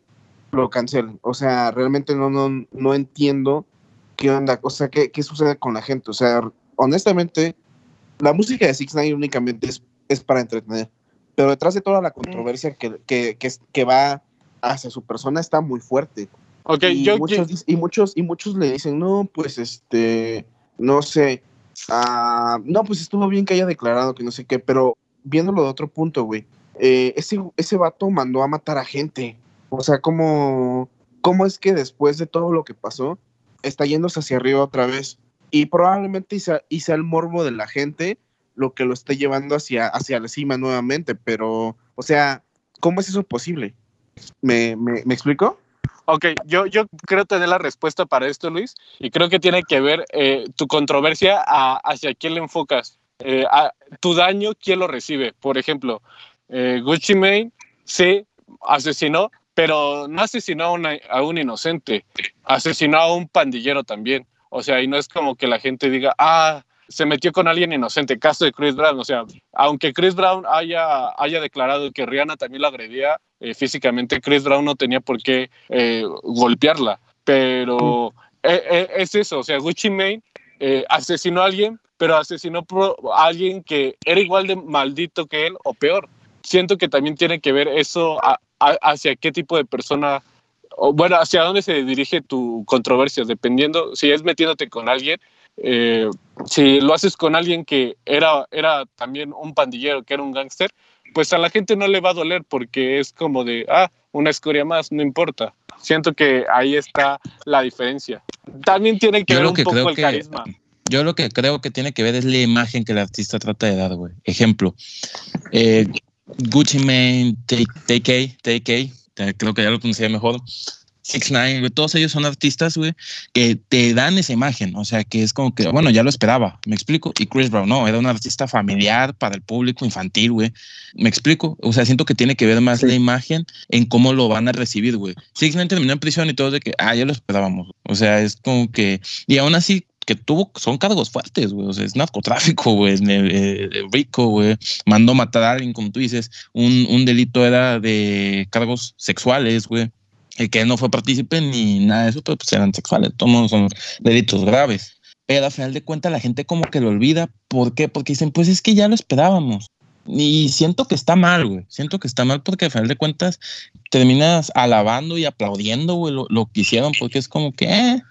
lo cancelen. O sea, realmente no, no, no entiendo qué onda, o sea, qué, qué sucede con la gente. O sea, honestamente, la música de Six Nine únicamente es, es para entretener, pero detrás de toda la controversia que, que, que, que va hacia su persona está muy fuerte. ok, y, yo, muchos, dic- y muchos y muchos le dicen, no, pues este, no sé, ah, no, pues estuvo bien que haya declarado que no sé qué, pero viéndolo de otro punto, güey, eh, ese, ese vato mandó a matar a gente. O sea, ¿cómo, ¿cómo es que después de todo lo que pasó, está yéndose hacia arriba otra vez? Y probablemente y el morbo de la gente lo que lo esté llevando hacia, hacia la cima nuevamente, pero, o sea, ¿cómo es eso posible? ¿Me, me, ¿me explico? Ok, yo, yo creo tener la respuesta para esto, Luis, y creo que tiene que ver eh, tu controversia hacia quién le enfocas. Eh, a- tu daño, ¿quién lo recibe? Por ejemplo, eh, Gucci Mane, sí, asesinó, pero no asesinó a, una- a un inocente, asesinó a un pandillero también. O sea, y no es como que la gente diga, ah, se metió con alguien inocente, caso de Chris Brown. O sea, aunque Chris Brown haya, haya declarado que Rihanna también la agredía eh, físicamente, Chris Brown no tenía por qué eh, golpearla. Pero eh, eh, es eso, o sea, Gucci Mane eh, asesinó a alguien, pero asesinó a alguien que era igual de maldito que él o peor. Siento que también tiene que ver eso hacia qué tipo de persona, o bueno, hacia dónde se dirige tu controversia, dependiendo si es metiéndote con alguien. eh, si lo haces con alguien que era, era también un pandillero, que era un gángster, pues a la gente no le va a doler porque es como de, ah, una escoria más, no importa. Siento que ahí está la diferencia. También tiene que Yo ver un que poco el que- carisma. Yo lo que creo que tiene que ver es la imagen que el artista trata de dar, güey. Ejemplo, eh, Gucci Mane, TK, TK, creo que ya lo pronuncié mejor. Six Nine, güey, todos ellos son artistas, güey, que te dan esa imagen, o sea, que es como que, bueno, ya lo esperaba, me explico. Y Chris Brown, no, era un artista familiar para el público infantil, güey, me explico. O sea, siento que tiene que ver más Sí. la imagen en cómo lo van a recibir, güey. Six Nine terminó en prisión y todo de que, ah, ya lo esperábamos. O sea, es como que, y aún así, que tuvo, son cargos fuertes, güey. O sea, es narcotráfico, güey, eh, eh, rico, güey. Mandó matar a alguien, como tú dices. Un, un delito era de cargos sexuales, güey. El que no fue partícipe ni nada de eso, pero pues eran sexuales. Todos son delitos graves. Pero al final de cuentas la gente como que lo olvida. ¿Por qué? Porque dicen, pues es que ya lo esperábamos. Y siento que está mal, güey. Siento que está mal porque al final de cuentas terminas alabando y aplaudiendo, güey, lo, lo que hicieron, porque es como que, eh,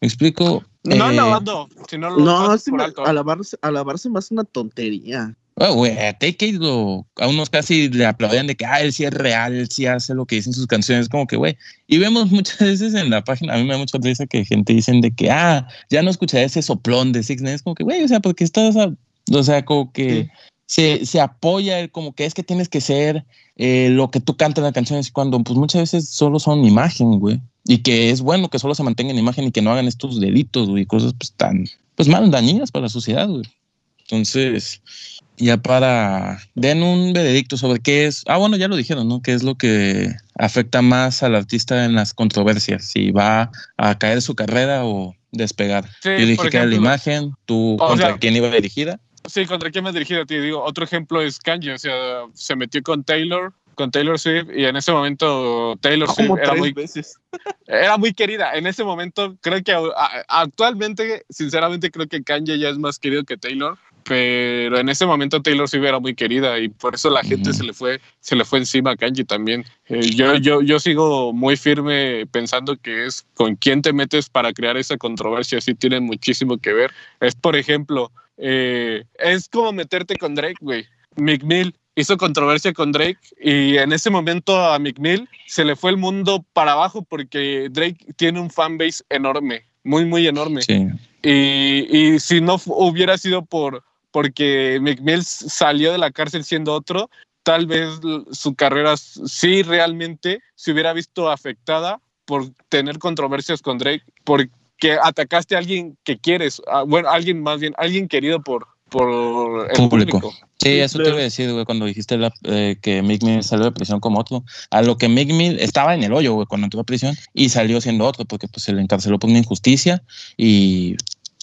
me explico. No eh, alabando, sino lo No, por alto. alabarse, alabarse más una tontería. Oh, güey, a lo, a unos casi le aplaudían de que, ah, él sí es real, él sí hace lo que dicen sus canciones, como que, güey. Y vemos muchas veces en la página, a mí me da mucha risa que gente dicen de que, ah, ya no escucharé ese soplón de Six Nine, como que, güey, o sea, porque estás, o sea, como que se, se, apoya, como que es que tienes que ser eh, lo que tú cantas en la canción, cuando pues muchas veces solo son imagen, güey. Y que es bueno que solo se mantenga en imagen y que no hagan estos delitos, güey, cosas pues tan, pues mal dañinas para la sociedad, güey. Entonces, ya para den un veredicto sobre qué es, ah, bueno, ya lo dijeron, ¿no? ¿Qué es lo que afecta más al artista en las controversias? Si va a caer su carrera o despegar. Sí, Yo dije que era la imagen, tú o contra sea- quién iba dirigida. Sí, ¿contra quién me he dirigido? Te digo, otro ejemplo es Kanye, o sea, se metió con Taylor, con Taylor Swift, y en ese momento Taylor Swift Como era muy, veces. era muy querida. En ese momento, creo que a- a- actualmente, sinceramente, creo que Kanye ya es más querido que Taylor. Pero en ese momento Taylor Swift era muy querida y por eso la gente se le fue se le fue encima a Kanye también. Eh, yo, yo, yo sigo muy firme pensando que es con quién te metes para crear esa controversia. Sí tiene muchísimo que ver. Es, por ejemplo, eh, es como meterte con Drake, güey. Mick Mill hizo controversia con Drake y en ese momento a Mick Mill se le fue el mundo para abajo porque Drake tiene un fanbase enorme, muy, muy enorme. Sí. Y, y si no hubiera sido por porque McMills salió de la cárcel siendo otro, tal vez su carrera sí realmente se hubiera visto afectada por tener controversias con Drake, porque atacaste a alguien que quieres, a- bueno, alguien más bien, alguien querido por, por el Público. público. Sí, eso te iba a decir, güey, cuando dijiste la- eh, que Mick Mill salió de prisión como otro. A lo que Mick Mill estaba en el hoyo, güey, cuando entró a prisión y salió siendo otro, porque pues se le encarceló por una injusticia y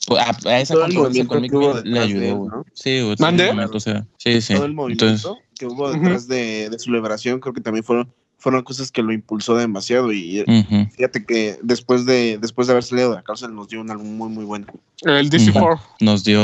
pues, a, a esa controversia con Mick que Mill le ayudó, güey. ¿no? Sí, güey. ¿Mande? sí, o sea, sí, sí. Todo el movimiento Entonces, que hubo detrás de, de su liberación, creo que también fueron, fueron cosas que lo impulsó demasiado. Y ujú. fíjate que después de, después de haber salido de la cárcel, nos dio un álbum muy, muy bueno. El DC4. nos dio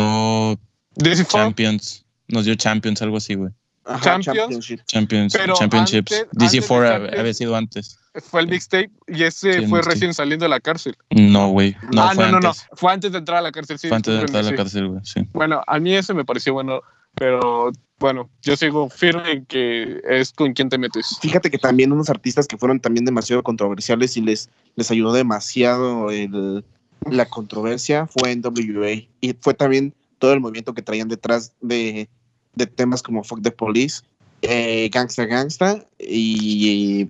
DC4, Champions, nos dio Champions, algo así, güey. Ajá, Champions. Championship. Champions, Pero Championships. antes- DC4 antes de hab- Champions- había sido antes. fue el mixtape y ese Sí, fue recién saliendo de la cárcel. No, güey. No, ah, fue no, no, no. antes. Fue antes de entrar a la cárcel. Sí, Fue antes de entrar a la cárcel, güey. Sí. Bueno, a mí ese me pareció bueno, pero bueno, yo sigo firme en que es con quien te metes. Fíjate que también unos artistas que fueron también demasiado controversiales y les, les ayudó demasiado el- la controversia fue en WA. Y fue también todo el movimiento que traían detrás de, de temas como Fuck the Police, eh, Gangsta Gangsta y,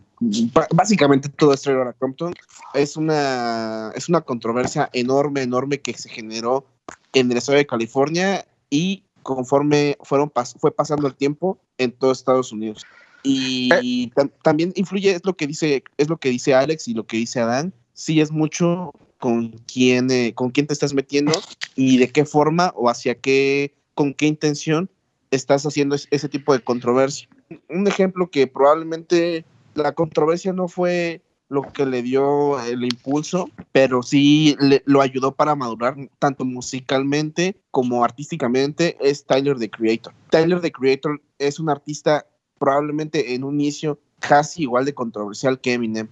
ba- básicamente todo esto era Compton. Es una, es una controversia enorme, enorme que se generó en el estado de California y conforme fueron pas- fue pasando el tiempo en todo Estados Unidos. Y tam- también influye, es lo que dice, es lo que dice Alex y lo que dice Adán, sí es mucho con quién, eh, con quién te estás metiendo y de qué forma o hacia qué, con qué intención estás haciendo es- ese tipo de controversia. Un ejemplo que probablemente la controversia no fue lo que le dio el impulso, pero sí le- lo ayudó para madurar tanto musicalmente como artísticamente, es Tyler the Creator. Tyler the Creator es un artista probablemente en un inicio casi igual de controversial que Eminem.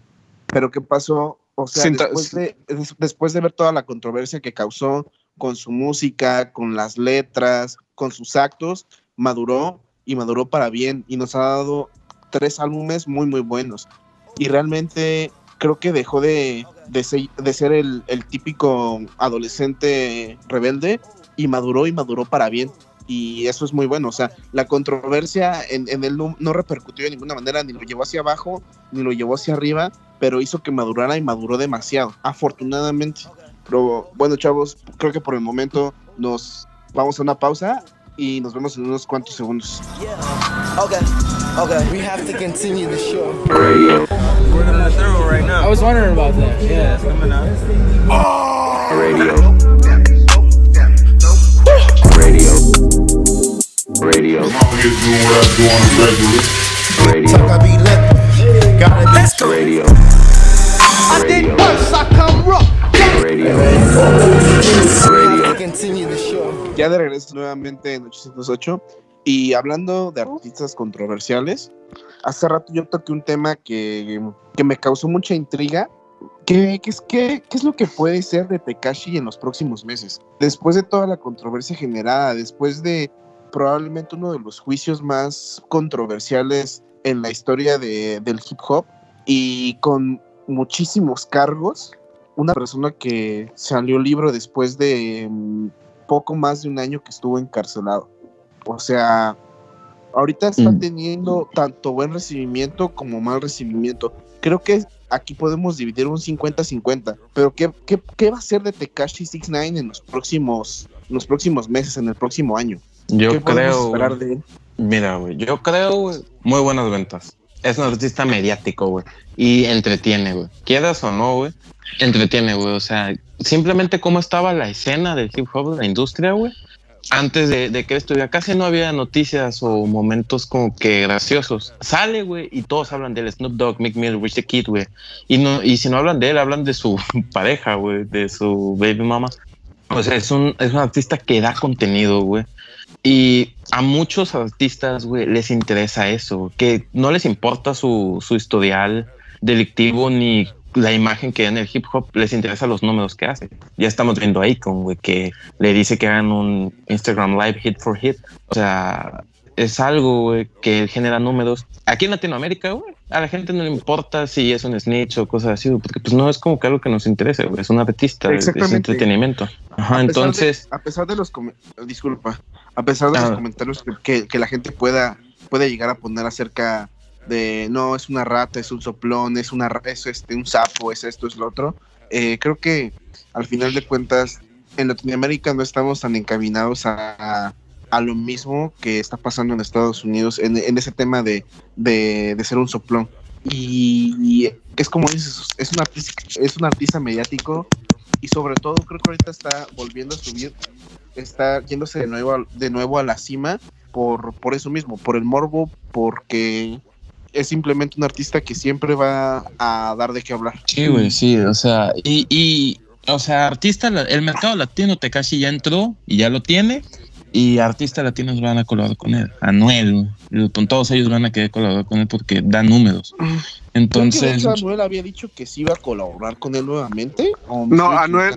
Pero ¿qué pasó? O sea, después de, des- después de ver toda la controversia que causó con su música, con las letras, con sus actos, maduró y maduró para bien y nos ha dado tres álbumes muy, muy buenos. Y realmente creo que dejó de, de, se- de ser el, el típico adolescente rebelde y maduró y maduró para bien. Y eso es muy bueno. O sea, la controversia en, en él no, no repercutió de ninguna manera, ni lo llevó hacia abajo, ni lo llevó hacia arriba, pero hizo que madurara y maduró demasiado, afortunadamente. Pero bueno, chavos, creo que por el momento nos vamos a una pausa y nos vemos en unos cuantos segundos. Okay, okay. We have to continue the show. Radio, I was wondering about that. Yeah, it's coming out. radio. Radio. Radio. I'm out here doing what I do on a regular. Radio. I be lit. Gotta be Radio. I did Radio. once, I come rough. Radio. We have to Radio. Ya de regreso nuevamente en 808 y hablando de artistas controversiales, hace rato yo toqué un tema que, que me causó mucha intriga. ¿Qué, qué, es, qué, ¿Qué es lo que puede ser de Tekashi en los próximos meses? Después de toda la controversia generada, después de probablemente uno de los juicios más controversiales en la historia de, del hip hop y con muchísimos cargos. Una persona que salió libre después de mm, poco más de un año que estuvo encarcelado. O sea, ahorita está Mm. teniendo tanto buen recibimiento como mal recibimiento. Creo que aquí podemos dividir un 50-50. Pero ¿qué, qué, qué va a ser de Tekashi 69 en los próximos, en los próximos meses, en el próximo año? Yo ¿Qué podemos creo. esperar de él? Mira, güey, yo creo, muy buenas ventas. Es un artista mediático, güey, y entretiene, güey. Quieras o no, güey, entretiene, güey. O sea, simplemente cómo estaba la escena del hip hop, la industria, güey. Antes de, de que estuviera, casi no había noticias o momentos como que graciosos. Sale, güey, y todos hablan de él. Snoop Dogg, Mick Mill, Rich the Kid, güey. Y, no, y si no hablan de él, hablan de su pareja, güey, de su baby mama. O sea, es un, es un artista que da contenido, güey. Y a muchos artistas, güey, les interesa eso, que no les importa su, su historial delictivo ni la imagen que en el hip hop, les interesa los números que hace. Ya estamos viendo a Akon, güey, que le dice que hagan un Instagram Live hit for hit. O sea, es algo, güey, que genera números. Aquí en Latinoamérica, güey, a la gente no le importa si es un snitch o cosas así, porque pues no es como que algo que nos interese, güey, es un artista, es entretenimiento. Ajá, A pesar de- entonces... a pesar de los disculpa, a pesar de los Ah. comentarios que, que- que la gente pueda, puede llegar a poner acerca de no, es una rata, es un soplón, es una es este un sapo, es esto, es lo otro. eh, creo que al final de cuentas, en Latinoamérica no estamos tan encaminados a, a lo mismo que está pasando en Estados Unidos en, en ese tema de, de, de ser un soplón. Y, es como dices, es un artista, es un artista mediático y sobre todo creo que ahorita está volviendo a subir, está yéndose de nuevo, a- de nuevo a la cima por, por eso mismo, por el morbo, porque es simplemente un artista que siempre va a dar de qué hablar. Sí, güey, sí, o sea, y, y, o sea, artista, el mercado latino Tekashi ya entró y ya lo tiene, y artistas latinos van a colaborar con él, Anuel, güey, con todos ellos van a querer colaborar con él porque da números. De Entonces, Anuel había dicho que sí iba a colaborar con él nuevamente. ¿o No, Anuel?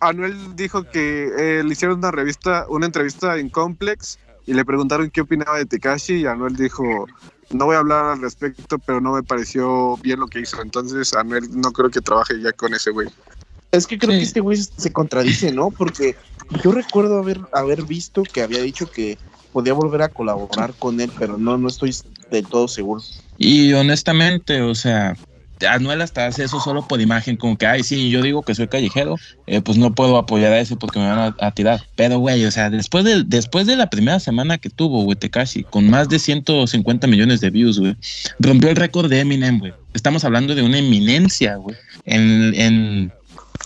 Anuel dijo que eh, le hicieron una revista, una entrevista en Complex y le preguntaron qué opinaba de Tekashi y Anuel dijo, no voy a hablar al respecto, pero no me pareció bien lo que hizo. Entonces Anuel no creo que trabaje ya con ese güey. Es que creo Sí. que este güey se contradice, ¿no? Porque yo recuerdo haber, haber visto que había dicho que podía volver a colaborar con él, pero no, no estoy del todo seguro. y honestamente, o sea, Anuel hasta hace eso solo por imagen, como que, ay, sí, yo digo que soy callejero, eh, pues no puedo apoyar a ese porque me van a, a tirar. Pero, güey, o sea, después de, después de la primera semana que tuvo, güey, Tekashi, con más de 150 millones de views, güey, rompió el récord de Eminem, güey. Estamos hablando de una eminencia, güey, en, en,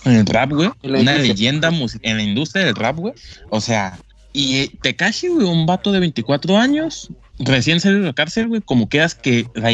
en el rap, güey, una leyenda en la industria del rap, güey. O sea, y Tekashi, güey, un vato de 24 años, recién salido de la cárcel, güey, como quedas que la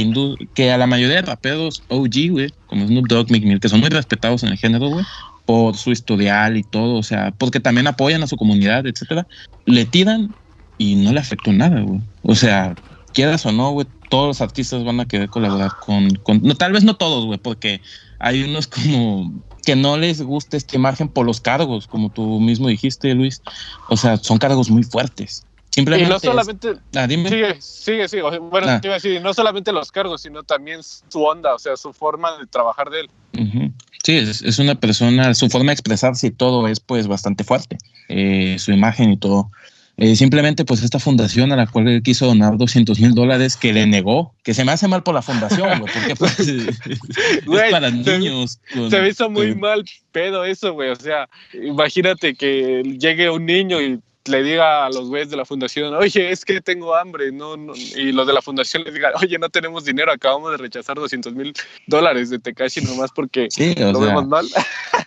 que a la mayoría de raperos OG, güey, como Snoop Dogg, Meek Mill, que son muy respetados en el género, güey, por su historial y todo, o sea, porque también apoyan a su comunidad, etcétera, le tiran y no le afectó nada, güey. O sea, quieras o no, güey, todos los artistas van a querer colaborar con, con tal vez no todos, güey, porque hay unos como que no les gusta esta imagen por los cargos, como tú mismo dijiste, Luis. O sea, son cargos muy fuertes. Y Simplemente. no es- solamente, Ah, dime. sigue, sigue, sigue. Bueno, Ah. te iba a decir, no solamente los cargos, sino también su onda, o sea, su forma de trabajar de él. Ujú. Sí, es, es una persona, su forma de expresarse y todo es pues bastante fuerte, eh, su imagen y todo. Eh, simplemente pues esta fundación a la cual él quiso donar 200 mil dólares que le negó, que se me hace mal por la fundación, güey, porque pues es Güey, para se- niños. con- Se me hizo muy con- mal pedo eso, güey. O sea, imagínate que llegue un niño y le diga a los güeyes de la fundación, oye, es que tengo hambre, no, no", y los de la fundación le digan, oye, no tenemos dinero, acabamos de rechazar 200 mil dólares de Tekashi nomás porque Sí, lo sea, vemos mal.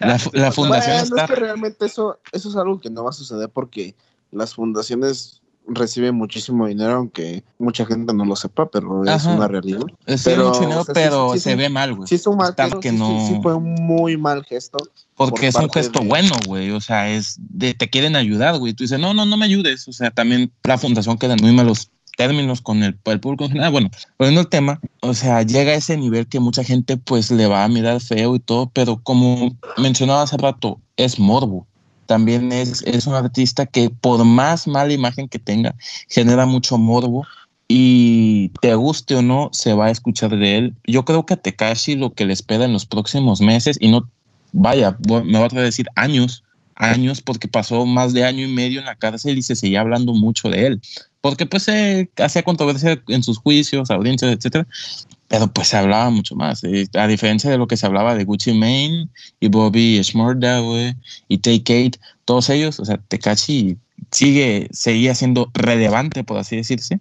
la, la fundación Bueno, está... es que realmente eso, eso es algo que no va a suceder porque las fundaciones reciben muchísimo dinero, aunque mucha gente no lo sepa, pero es una realidad. Sí, pero, mucho dinero, o sea, sí, pero sí, sí, se ve mal, güey. Sí, es un mal gesto, que no- sí fue un muy mal gesto. Porque por es un gesto de- bueno, güey. O sea, es de te quieren ayudar, güey. Tú dices, no, no, no me ayudes. O sea, también la fundación queda en muy malos términos con el, el público en general. Bueno, volviendo al tema, o sea, llega a ese nivel que mucha gente pues le va a mirar feo y todo, pero como mencionaba hace rato, es morbo. También es, es un artista que por más mala imagen que tenga, genera mucho morbo y te guste o no, se va a escuchar de él. Yo creo que a Tekashi lo que le espera en los próximos meses, y no, vaya, me va a decir años, años, porque pasó más de año y medio en la cárcel y se seguía hablando mucho de él. Porque pues se hacía controversia en sus juicios, audiencias, etcétera, pero pues se hablaba mucho más. A diferencia de lo que se hablaba de Gucci Mane y Bobby Shmurda, güey, y Take Kate, todos ellos, o sea, Tekashi sigue, seguía siendo relevante, por así decirse.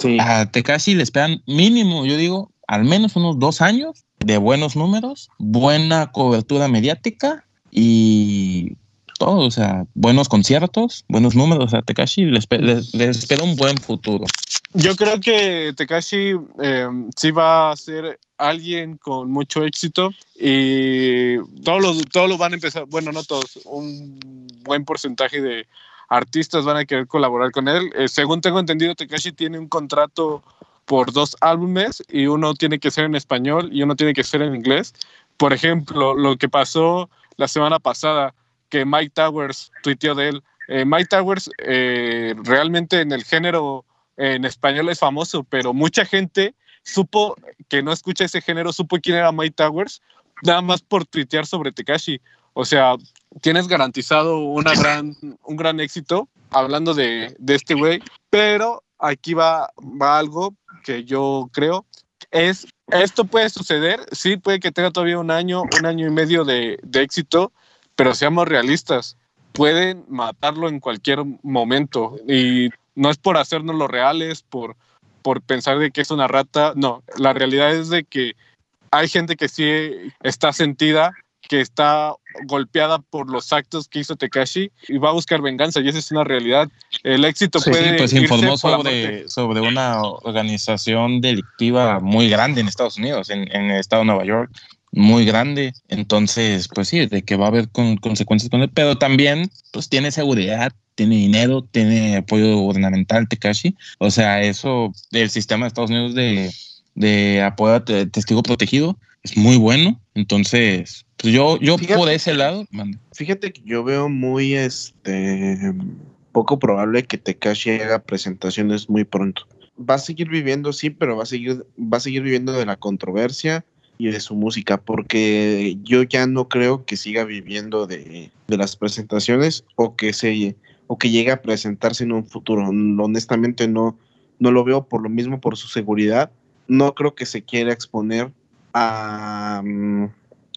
Sí. A Tekashi le esperan mínimo, yo digo, al menos unos dos años de buenos números, buena cobertura mediática y todo, o sea, buenos conciertos, buenos números a Tekashi, le, espe- le- le espera un buen futuro. Yo creo que Tekashi eh, sí va a ser alguien con mucho éxito y todos los, todos lo van a empezar, bueno, no todos, un buen porcentaje de artistas van a querer colaborar con él. Eh, según tengo entendido, Tekashi tiene un contrato por dos álbumes y uno tiene que ser en español y uno tiene que ser en inglés. Por ejemplo, lo que pasó la semana pasada, que Mike Towers tuiteó de él. Eh, Mike Towers eh, realmente en el género en español es famoso, pero mucha gente supo que no escucha ese género, supo quién era Mike Towers, nada más por tuitear sobre Tekashi. O sea, tienes garantizado una gran, un gran éxito hablando de, de este güey, pero aquí va, va algo que yo creo es esto puede suceder, sí puede que tenga todavía un año, un año y medio de, de éxito, pero seamos realistas, pueden matarlo en cualquier momento y no es por hacernos los reales, por, por pensar de que es una rata, no, la realidad es de que hay gente que sí está sentida, que está golpeada por los actos que hizo Tekashi y va a buscar venganza y esa es una realidad. El éxito Sí, puede pues irse informó sobre, sobre una organización delictiva muy grande en Estados Unidos, en, en el estado de Nueva York, muy grande. Entonces, pues sí, de que va a haber con- consecuencias con él, pero también, pues tiene seguridad, tiene dinero, tiene apoyo gubernamental, Tekashi. O sea, eso, el sistema de Estados Unidos de, de apoyo a te- testigo protegido es muy bueno. Entonces, pues yo, yo Fíjate por ese lado. Fíjate que yo veo muy este poco probable que Tekashi haga presentaciones muy pronto. Va a seguir viviendo, sí, pero va a seguir, va a seguir viviendo de la controversia y de su música, porque yo ya no creo que siga viviendo de, de las presentaciones o que se o que llegue a presentarse en un futuro. Honestamente no, no lo veo por lo mismo, por su seguridad. No creo que se quiera exponer a, mm,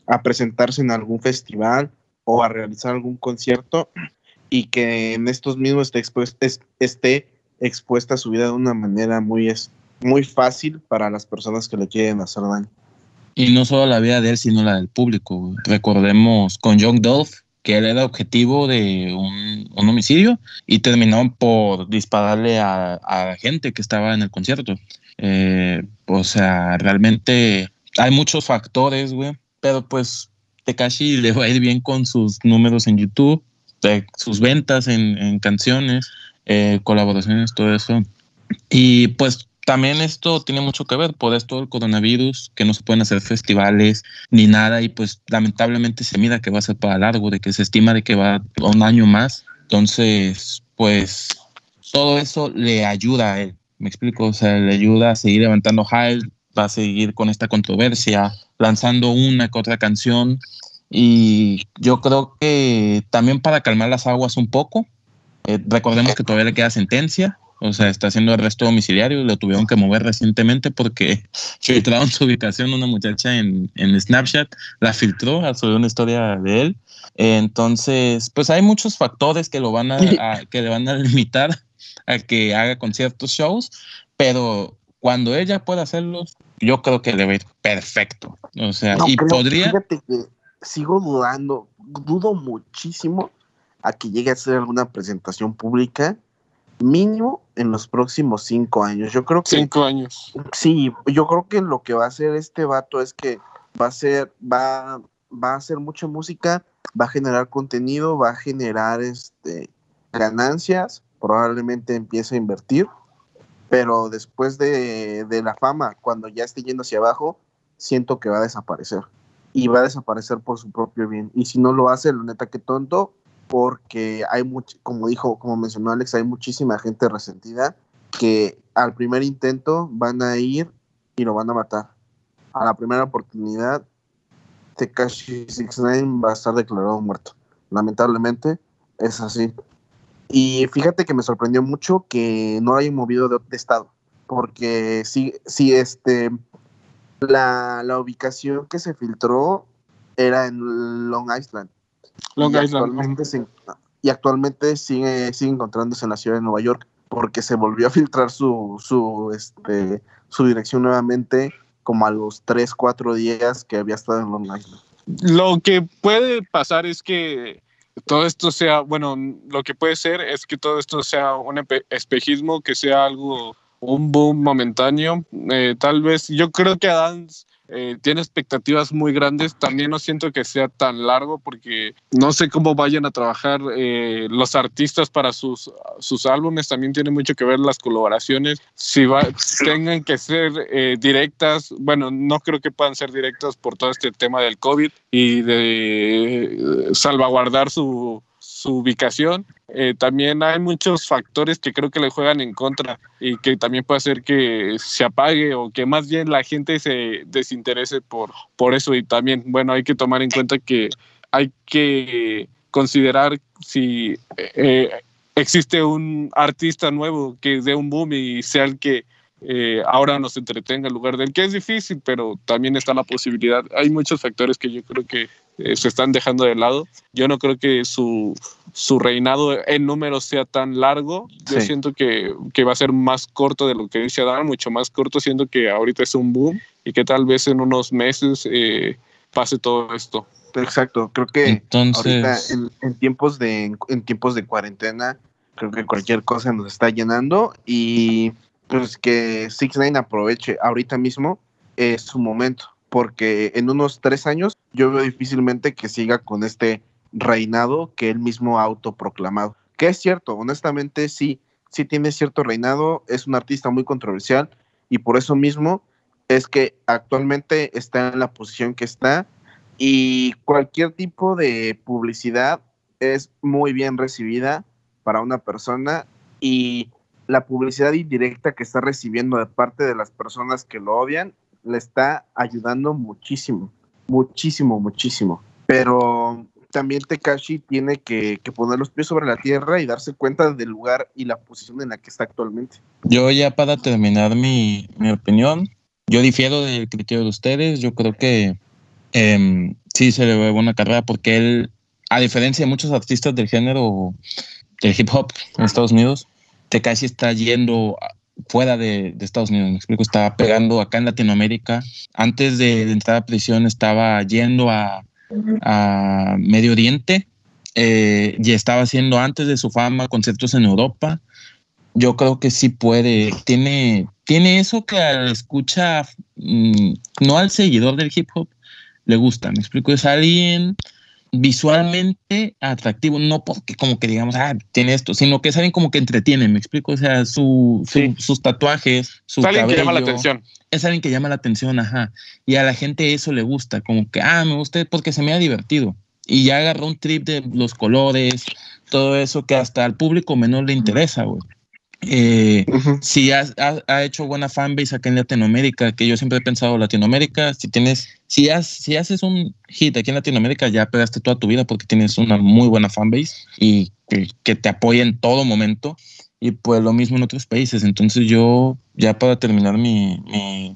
a presentarse en algún festival o a realizar algún concierto y que en estos mismos esté, expues- es- esté expuesta su vida de una manera muy, muy fácil para las personas que le quieren hacer daño. Y no solo la vida de él, sino la del público. Recordemos con John Dolph, que él era objetivo de un, un homicidio y terminó por dispararle a, a la gente que estaba en el concierto. Eh, o sea, realmente hay muchos factores, güey, pero pues Tekashi le va a ir bien con sus números en YouTube, de sus ventas en, en canciones, eh, colaboraciones, todo eso. Y pues también esto tiene mucho que ver por esto del coronavirus, que no se pueden hacer festivales ni nada y pues lamentablemente se mira que va a ser para largo, de que se estima de que va un año más. Entonces, pues todo eso le ayuda a él, me explico, o sea, le ayuda a seguir levantando hype, va a seguir con esta controversia, lanzando una que otra canción y yo creo que también para calmar las aguas un poco, eh, recordemos que todavía le queda sentencia, o sea, está haciendo arresto domiciliario, lo tuvieron que mover recientemente porque filtraron su ubicación una muchacha en, en Snapchat, la filtró, subió una historia de él. Entonces, pues hay muchos factores que lo van a, a- que le van a limitar a que haga conciertos, shows, pero cuando ella pueda hacerlos, yo creo que le va a ir perfecto. O sea, No y creo, podría, Fíjate que sigo dudando, dudo muchísimo a que llegue a hacer alguna presentación pública, mínimo en los próximos cinco años. Yo creo que Cinco años. Sí, yo creo que lo que va a hacer este vato es que va a ser, va, va a hacer mucha música, va a generar contenido, va a generar este ganancias, probablemente empiece a invertir, pero después de, de la fama, cuando ya esté yendo hacia abajo, siento que va a desaparecer. Y va a desaparecer por su propio bien. Y si no lo hace, la neta que tonto, porque hay mucho, como dijo, como mencionó Alex, hay muchísima gente resentida que al primer intento van a ir y lo van a matar. A la primera oportunidad, Tekashi 69 va a estar declarado muerto. Lamentablemente es así. Y fíjate que me sorprendió mucho que no lo hayan movido de, de estado, porque sí, sí, este, la, la ubicación que se filtró era en Long Island. Long y Island. Actualmente se- y actualmente sigue, sigue encontrándose en la ciudad de Nueva York porque se volvió a filtrar su, su, este, su dirección nuevamente como a los 3, 4 días que había estado en Long Island. Lo que puede pasar es que todo esto sea, bueno, lo que puede ser es que todo esto sea un espe- espejismo, que sea algo, un boom momentáneo. Eh, tal vez, yo creo que Adams eh, tiene expectativas muy grandes. También no siento que sea tan largo porque no sé cómo vayan a trabajar eh, los artistas para sus, sus álbumes. También tiene mucho que ver las colaboraciones. Si va, tengan que ser eh, directas, bueno, no creo que puedan ser directas por todo este tema del COVID y de eh, salvaguardar su, su ubicación. Eh, también hay muchos factores que creo que le juegan en contra y que también puede hacer que se apague o que más bien la gente se desinterese por, por eso. Y también, bueno, hay que tomar en cuenta que hay que considerar si eh, existe un artista nuevo que dé un boom y sea el que eh, ahora nos entretenga en lugar del que es difícil, pero también está la posibilidad. Hay muchos factores que yo creo que eh, se están dejando de lado. Yo no creo que su, su reinado en números sea tan largo. Yo Sí. siento que, que va a ser más corto de lo que dice Adán, mucho más corto, siendo que ahorita es un boom y que tal vez en unos meses eh, pase todo esto. Exacto, creo que ahorita Entonces, en, en tiempos de en tiempos de cuarentena, creo que cualquier cosa nos está llenando y pues que Six Nine aproveche ahorita mismo es su momento, porque en unos tres años yo veo difícilmente que siga con este reinado que él mismo ha autoproclamado. Que es cierto, honestamente sí, sí tiene cierto reinado, es un artista muy controversial y por eso mismo es que actualmente está en la posición que está y cualquier tipo de publicidad es muy bien recibida para una persona y la publicidad indirecta que está recibiendo de parte de las personas que lo odian le está ayudando muchísimo, muchísimo, muchísimo. Pero también Tekashi tiene que, poner los pies sobre la tierra y darse cuenta del lugar y la posición en la que está actualmente. yo ya para terminar mi, opinión, yo difiero del criterio de ustedes. Yo creo que em, sí se le ve buena carrera porque él, a diferencia de muchos artistas del género del hip hop en Estados Unidos, Tekashi está yendo fuera de, de Estados Unidos. Me explico, está pegando acá en Latinoamérica. Antes de, de entrar a prisión estaba yendo a, a Medio Oriente eh, y estaba haciendo antes de su fama conciertos en Europa. Yo creo que sí puede. Tiene, tiene eso que al escucha, mm, no al seguidor del hip hop, le gusta. Me explico, es alguien visualmente atractivo, no porque como que digamos, ah, tiene esto, sino que es alguien como que entretiene, me explico, o sea, su, su- Sí. sus tatuajes, su Es alguien que llama la atención. es alguien que llama la atención, ajá. Y a la gente eso le gusta, como que, ah, me gusta porque se me ha divertido. Y ya agarró un trip de los colores, todo eso que hasta al público menor le interesa, güey. Eh, si has- ha, ha hecho buena fanbase acá en Latinoamérica, que yo siempre he pensado Latinoamérica, si tienes, si, has- si haces un hit aquí en Latinoamérica, ya pegaste toda tu vida porque tienes una muy buena fanbase y que, que te apoya en todo momento. Y pues lo mismo en otros países. Entonces yo, ya para terminar mi, mi,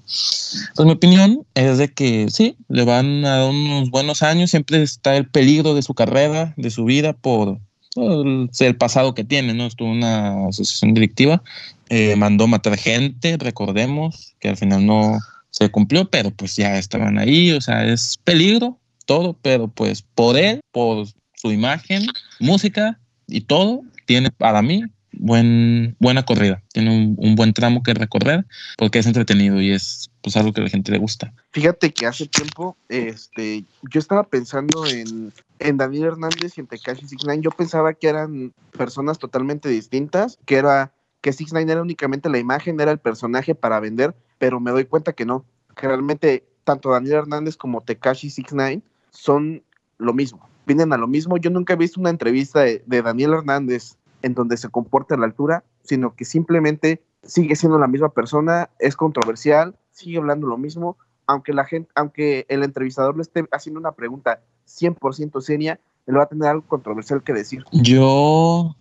pues mi opinión, es de que sí, le van a dar unos buenos años. Siempre está el peligro de su carrera, de su vida, por el, el pasado que tiene, ¿no? Estuvo una asociación directiva, eh, mandó matar gente, recordemos, que al final no se cumplió, pero pues ya estaban ahí, o sea, es peligro, todo, pero pues por él, por su imagen, música y todo, tiene para mí buen, buena corrida, tiene un, un buen tramo que recorrer porque es entretenido y es pues algo que a la gente le gusta. Fíjate que hace tiempo, este, yo estaba pensando en, en Daniel Hernández y en Tekashi 69. Yo pensaba que eran personas totalmente distintas, que era que 69 era únicamente la imagen, era el personaje para vender, pero me doy cuenta que no. Que realmente tanto Daniel Hernández como Tekashi 69 son lo mismo. vienen a lo mismo. Yo nunca he visto una entrevista de, de Daniel Hernández en donde se comporta a la altura, sino que simplemente sigue siendo la misma persona, es controversial, sigue hablando lo mismo, aunque la gente, aunque el entrevistador le esté haciendo una pregunta 100% seria, él va a tener algo controversial que decir. Yo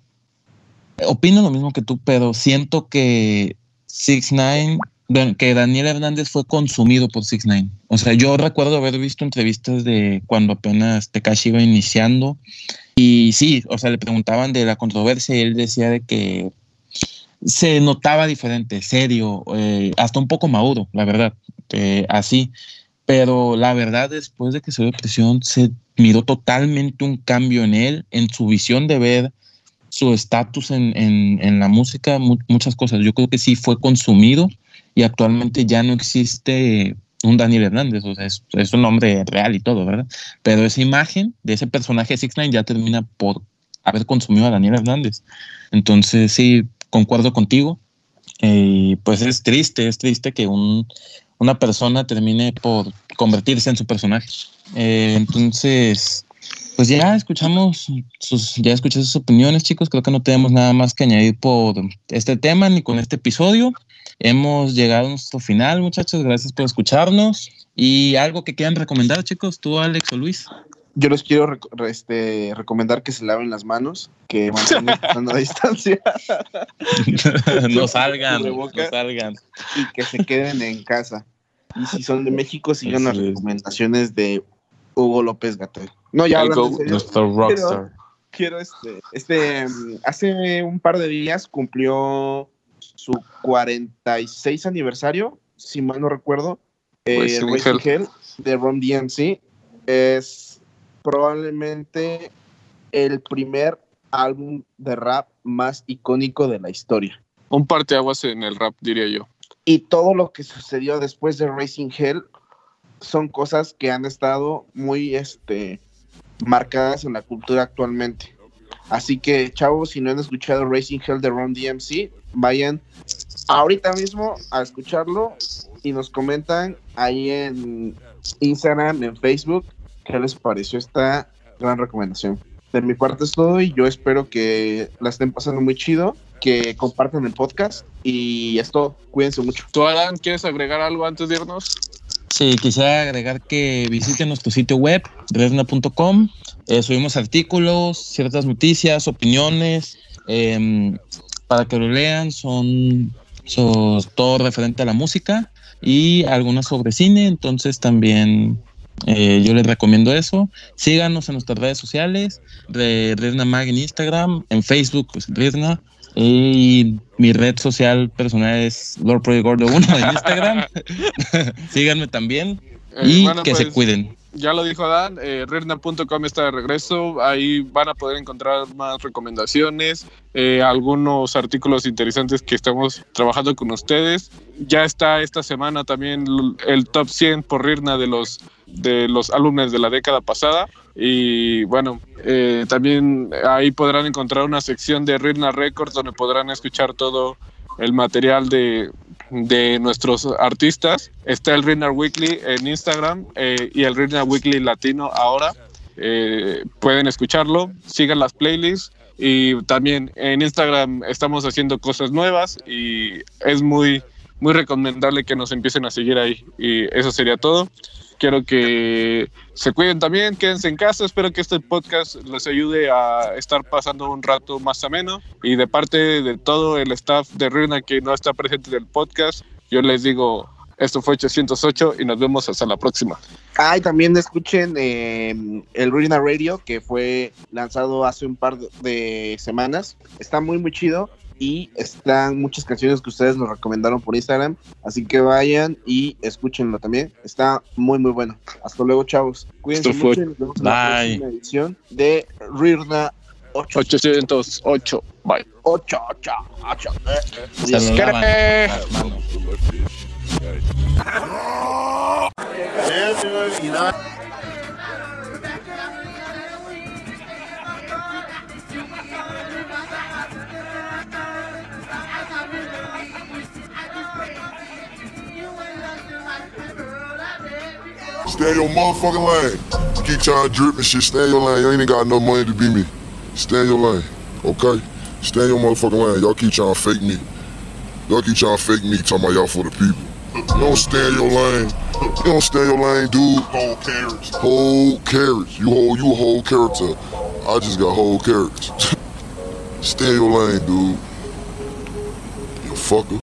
opino lo mismo que tú, pero siento que Six Nine, que Daniel Hernández fue consumido por Six Nine. O sea, yo recuerdo haber visto entrevistas de cuando apenas Tekashi iba iniciando y sí, o sea, le preguntaban de la controversia y él decía de que se notaba diferente, serio, eh, hasta un poco maduro, la verdad, eh, así. Pero la verdad, después de que se dio presión, se miró totalmente un cambio en él, en su visión de ver su estatus en, en, la música, mu muchas cosas. Yo creo que sí fue consumido y actualmente ya no existe un Daniel Hernández, o sea, es, es, un nombre real y todo, ¿verdad? Pero esa imagen de ese personaje Six Nine ya termina por haber consumido a Daniel Hernández. Entonces, sí, concuerdo contigo. Eh, pues es triste, es triste que un, una persona termine por convertirse en su personaje. Eh, entonces, pues ya escuchamos sus, ya escuché sus opiniones, chicos. Creo que no tenemos nada más que añadir por este tema ni con este episodio. Hemos llegado a nuestro final, muchachos. Gracias por escucharnos. Y algo que quieran recomendar, chicos, tú, Alex o Luis. Yo les quiero rec este, recomendar que se laven las manos, que mantengan la distancia. no salgan, no salgan. Y que se queden en casa. Y si son de México, sigan las recomendaciones de Hugo López Gatel. No, ya serio, nuestro rockstar. Quiero, quiero este, este, hace un par de días cumplió su 46 aniversario, si mal no recuerdo, eh, Racing Hell de Ron DMC. Es probablemente el primer álbum de rap más icónico de la historia. Un parteaguas en el rap, diría yo. Y todo lo que sucedió después de Racing Hell son cosas que han estado muy este, marcadas en la cultura actualmente. Así que, chavos, si no han escuchado Racing Hell de Ron DMC, vayan ahorita mismo a escucharlo y nos comentan ahí en Instagram, en Facebook, qué les pareció esta gran recomendación. De mi parte es todo y yo espero que la estén pasando muy chido, que compartan el podcast y es todo. Cuídense mucho. ¿Tú, Alan, quieres agregar algo antes de irnos? Sí, quisiera agregar que visiten nuestro sitio web, resna.com. Eh, subimos artículos, ciertas noticias, opiniones, eh, para que lo lean. Son, son todo referente a la música y algunas sobre cine. Entonces también eh, yo les recomiendo eso. Síganos en nuestras redes sociales, de Rizna Mag en Instagram, en Facebook, pues Rizna. Y mi red social personal es Lord Project Gordo 1 en Instagram. Síganme también. Y bueno, que pues, se cuiden. Ya lo dijo Adán, eh, Rirna.com está de regreso. Ahí van a poder encontrar más recomendaciones, eh, algunos artículos interesantes que estamos trabajando con ustedes. Ya está esta semana también el top 100 por Rirna de los de los álbumes de la década pasada. Y bueno, eh, también ahí podrán encontrar una sección de Rirna Records donde podrán escuchar todo el material de, de nuestros artistas. Está el Rirna Weekly en Instagram eh, y el Rirna Weekly Latino ahora. Eh, pueden escucharlo, sigan las playlists y también en Instagram estamos haciendo cosas nuevas y es muy, muy recomendable que nos empiecen a seguir ahí. Y eso sería todo. Quiero que se cuiden también, quédense en casa. Espero que este podcast les ayude a estar pasando un rato más ameno. Y de parte de todo el staff de Runa que no está presente en el podcast, yo les digo, esto fue 808 y nos vemos hasta la próxima. Ah, y también escuchen eh, el Runa Radio que fue lanzado hace un par de semanas. Está muy, muy chido y están muchas canciones que ustedes nos recomendaron por Instagram, así que vayan y escúchenlo también. Está muy muy bueno. Hasta luego, chavos. Cuídense Esto fue. mucho y nos vemos en la próxima edición de Rirna 8. 808. Bye. 8, 8, 8. Se lo lavan las manos. Stay your motherfucking lane. keep trying to drip and shit, stay in your lane. You ain't even got no money to be me. Stay in your lane, okay? Stay in your motherfucking lane. Y'all keep trying to fake me. Y'all keep trying to fake me, talking about y'all for the people. You don't stay in your lane. You don't stay in your lane, dude. Whole carrots. Whole carrots. You hold you a whole character. I just got whole carrots. stay in your lane, dude. You fucker.